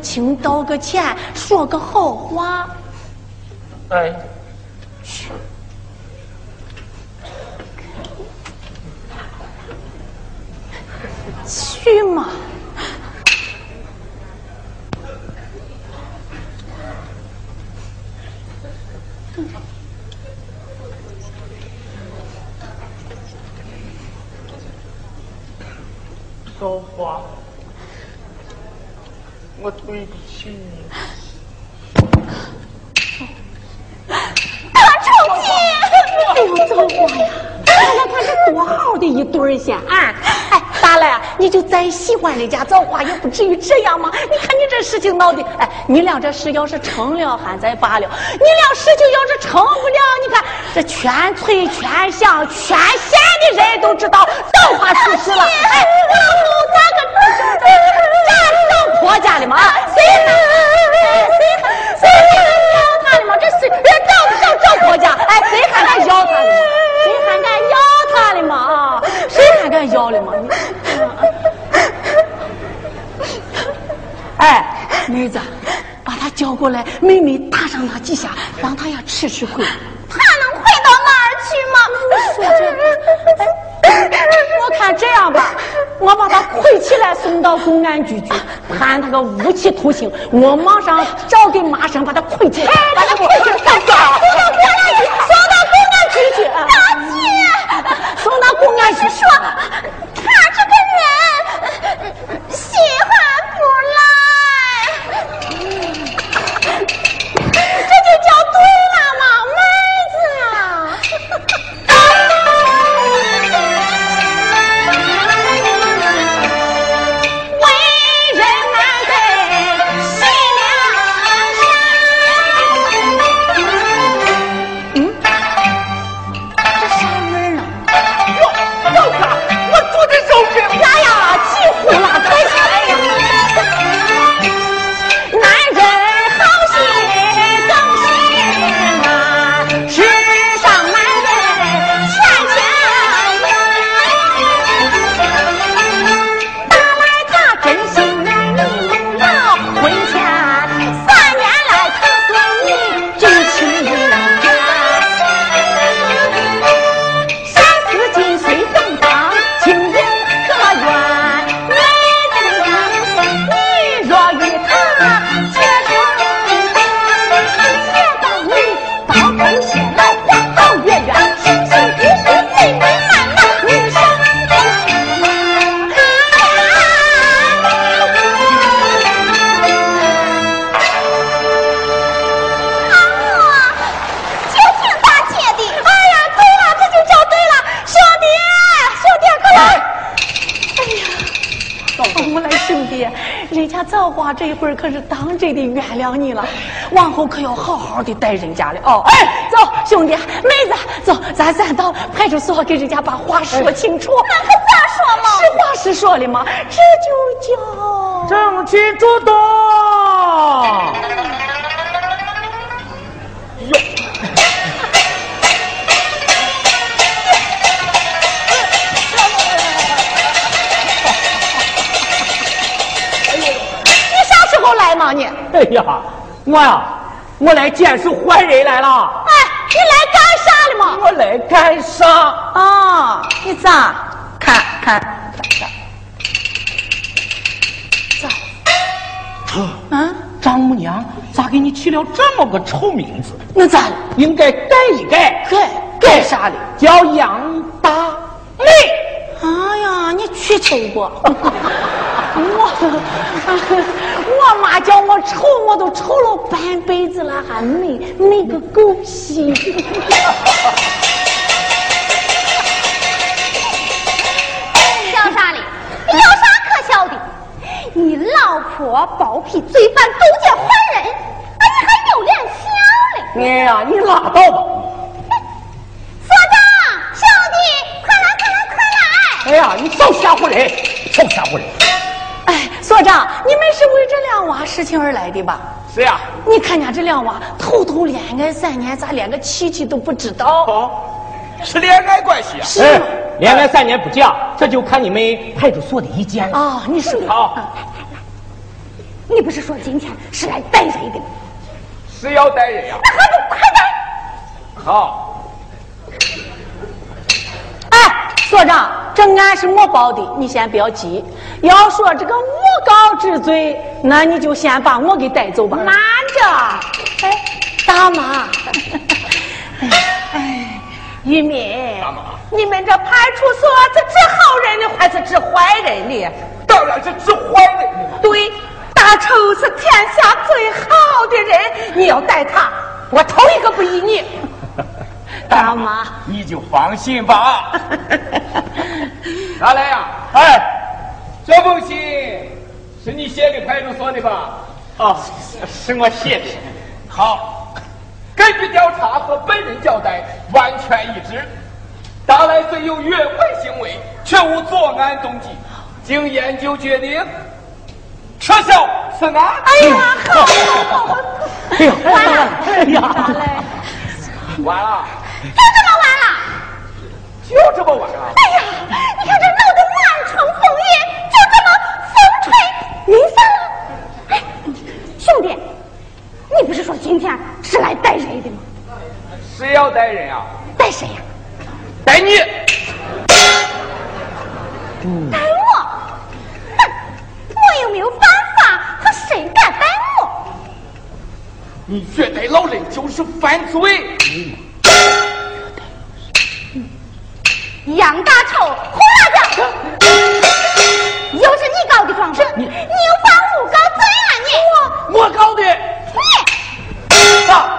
情，道个歉，说个好话。哎，去，去嘛！说话。我对不起你，大臭姐，不要走我呀！看看他是多好的一对儿先啊！哎，大了，喜欢人家造化，也不至于这样嘛！你看你这事情闹的，哎，你俩这事要是成了还再罢了，你俩事情要是成不了，你看这全村全乡全县的人都知道造化出事了。哎，我咋个这找婆家的嘛？谁还谁还要他的嘛？这谁找不找找婆家？哎，谁还敢要他的？谁还敢要他的嘛？啊，谁还敢要的嘛？你，哎，妹子，把他叫过来，妹妹打上他几下，让他呀吃吃亏。他能亏到哪儿去吗？你说这。我看这样吧，我把他捆起来送到公安局去，判他个无期徒刑。我马上我得带人家了。哦哎走兄弟妹子走咱咱到派出所给人家把话说清楚。那可咋说嘛实话实说的嘛这就叫争取主动哎呦你啥时候来嘛你？哎呀我呀我来见识坏人来了。哎，你来干啥了嘛？我来干啥？啊，你咋看看咋？嗯，丈母娘咋给你起了这么个臭名字？那咋了？应该改一改，改改啥的？叫杨大妹。哎呀，你去求过？我 我妈叫我丑，我都丑了半辈子了，还没那个狗屁！笑啥哩？你有啥可笑的？你老婆包庇罪犯，勾结坏人，啊，你还有脸笑嘞？哎呀，你拉倒吧！所长，兄弟，快来，快来，快来！哎呀，你少吓唬人，少吓唬人！哎，所长，你们是为这两娃事情而来的吧？是呀，你看家这两娃偷偷恋爱三年，咋连个亲戚都不知道？哦，是恋爱关系啊。是哎，恋爱三年不嫁，这就看你们派出所的意见了。啊，你说好，你不是说今天是来逮人的吗？是要逮人呀。那还不快逮！好，哎，所长，这案是我报的，你先不要急。要说这个诬告之罪，那你就先把我给带走吧。慢着，哎，大妈，哎，玉敏，大妈你们这派出所是治好人的还是治坏人的？当然是治坏人的。对，大丑是天下最好的人，你要带他，我头一个不依你。大妈，你就放心吧。拿来呀！哎，这封信是你写给派出所的吧？啊，是我写的。好，根据调查和本人交代，完全一致。达来虽有越轨行为，却无作案动机。经研究决定，撤销此案。哎呀，好好好，哎呀，哎呀，完了，就这么完了？就这么完了。哎呀，你看这闹得满城风雨，就这么风吹云散兄弟，你不是说今天是来逮人的吗？谁要逮人啊？逮谁呀、逮你！逮我？哼，我又没有犯法，可谁敢逮我？你虐待老人就是犯罪。杨大丑，胡辣椒，又是你告的状！我搞的。你爸，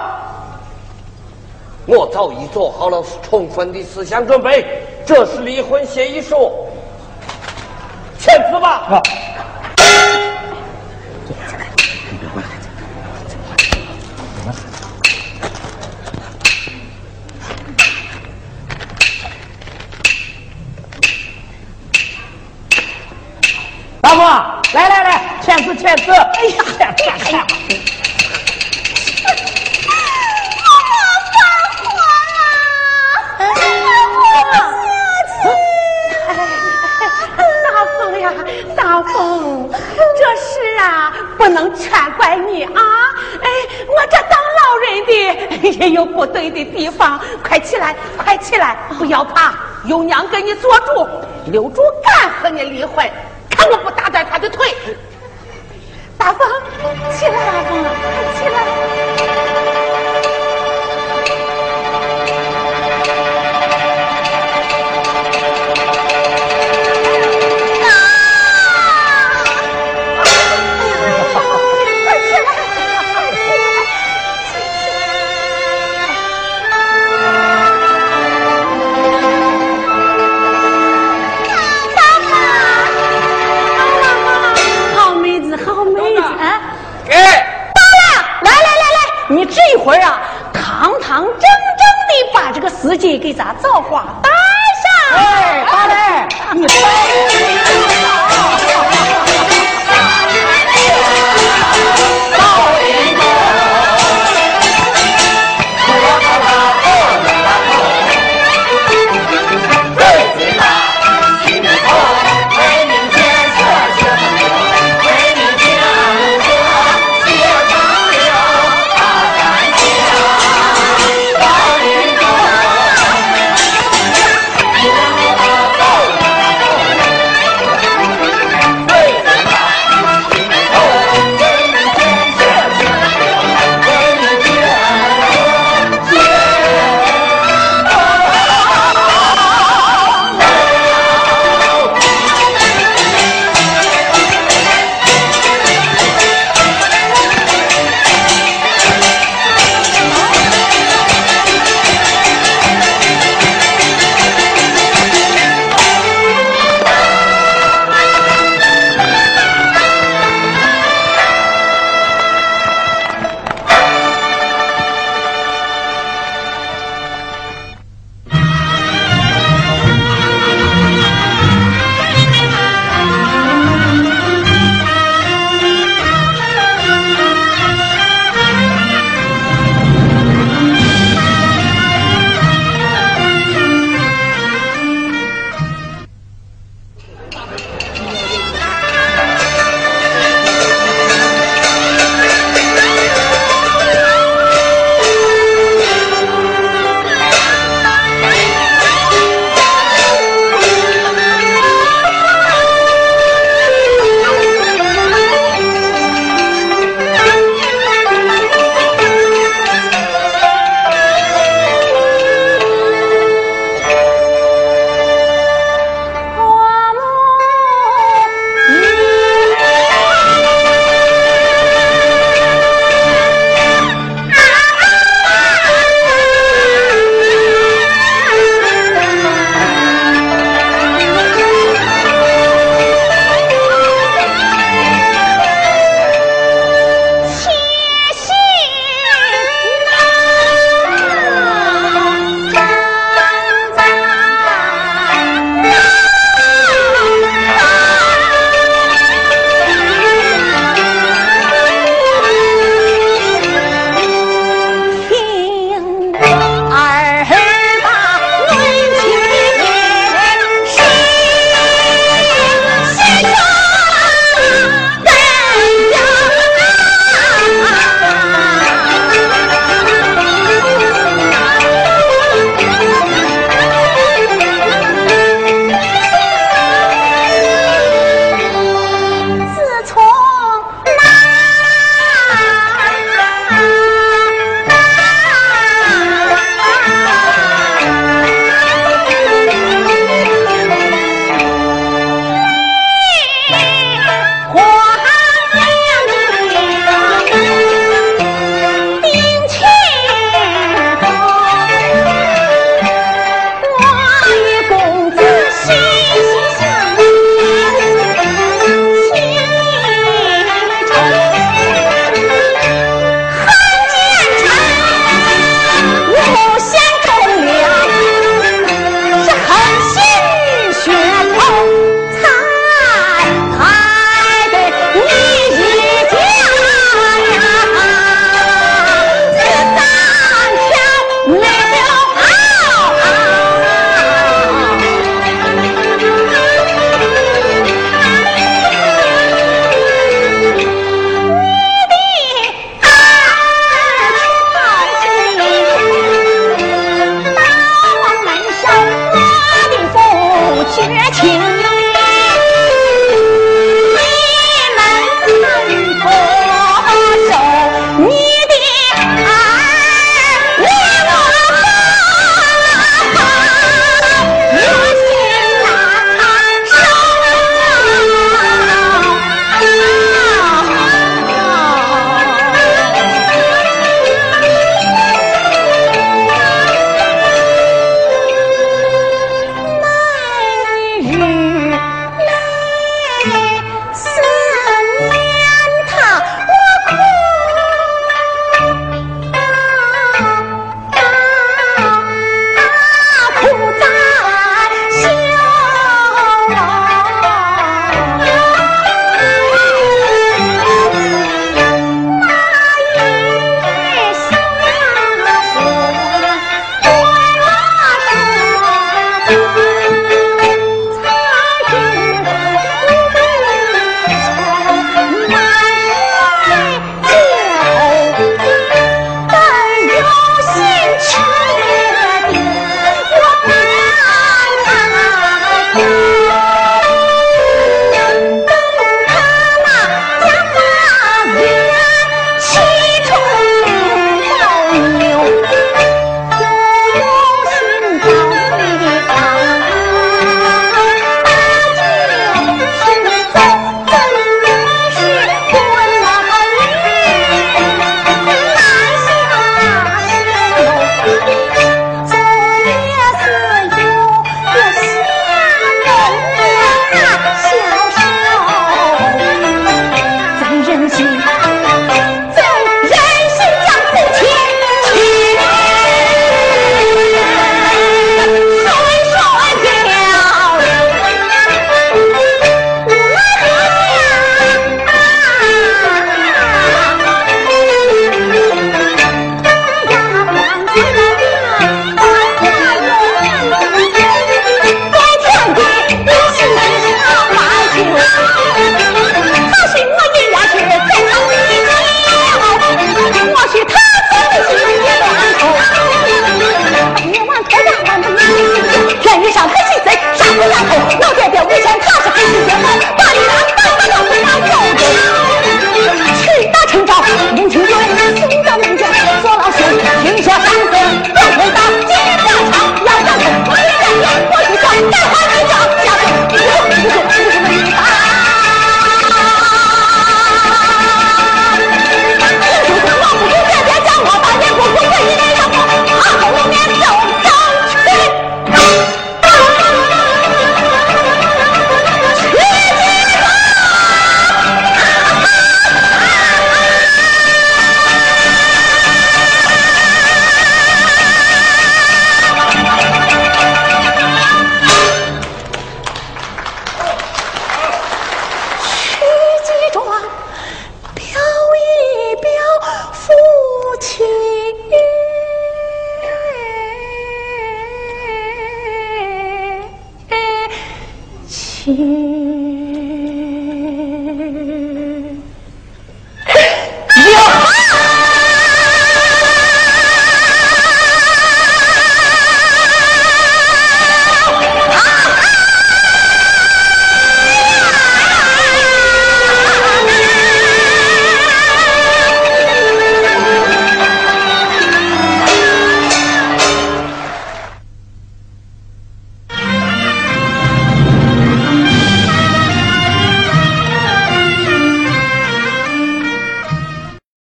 我早已做好了充分的思想准备，这是离婚协议书，签字吧。啊签字签字。哎呀，签字签字。大风呀，大风，这事啊不能全怪你啊！哎，我这当老人的也有不对的地方，快起来，快起来，不要怕，有娘给你做主，刘柱敢和你离婚，看我不打断他的腿！大风，起来，大会儿啊，堂堂正正的把这个司机给咱造化带上。哎，大来，你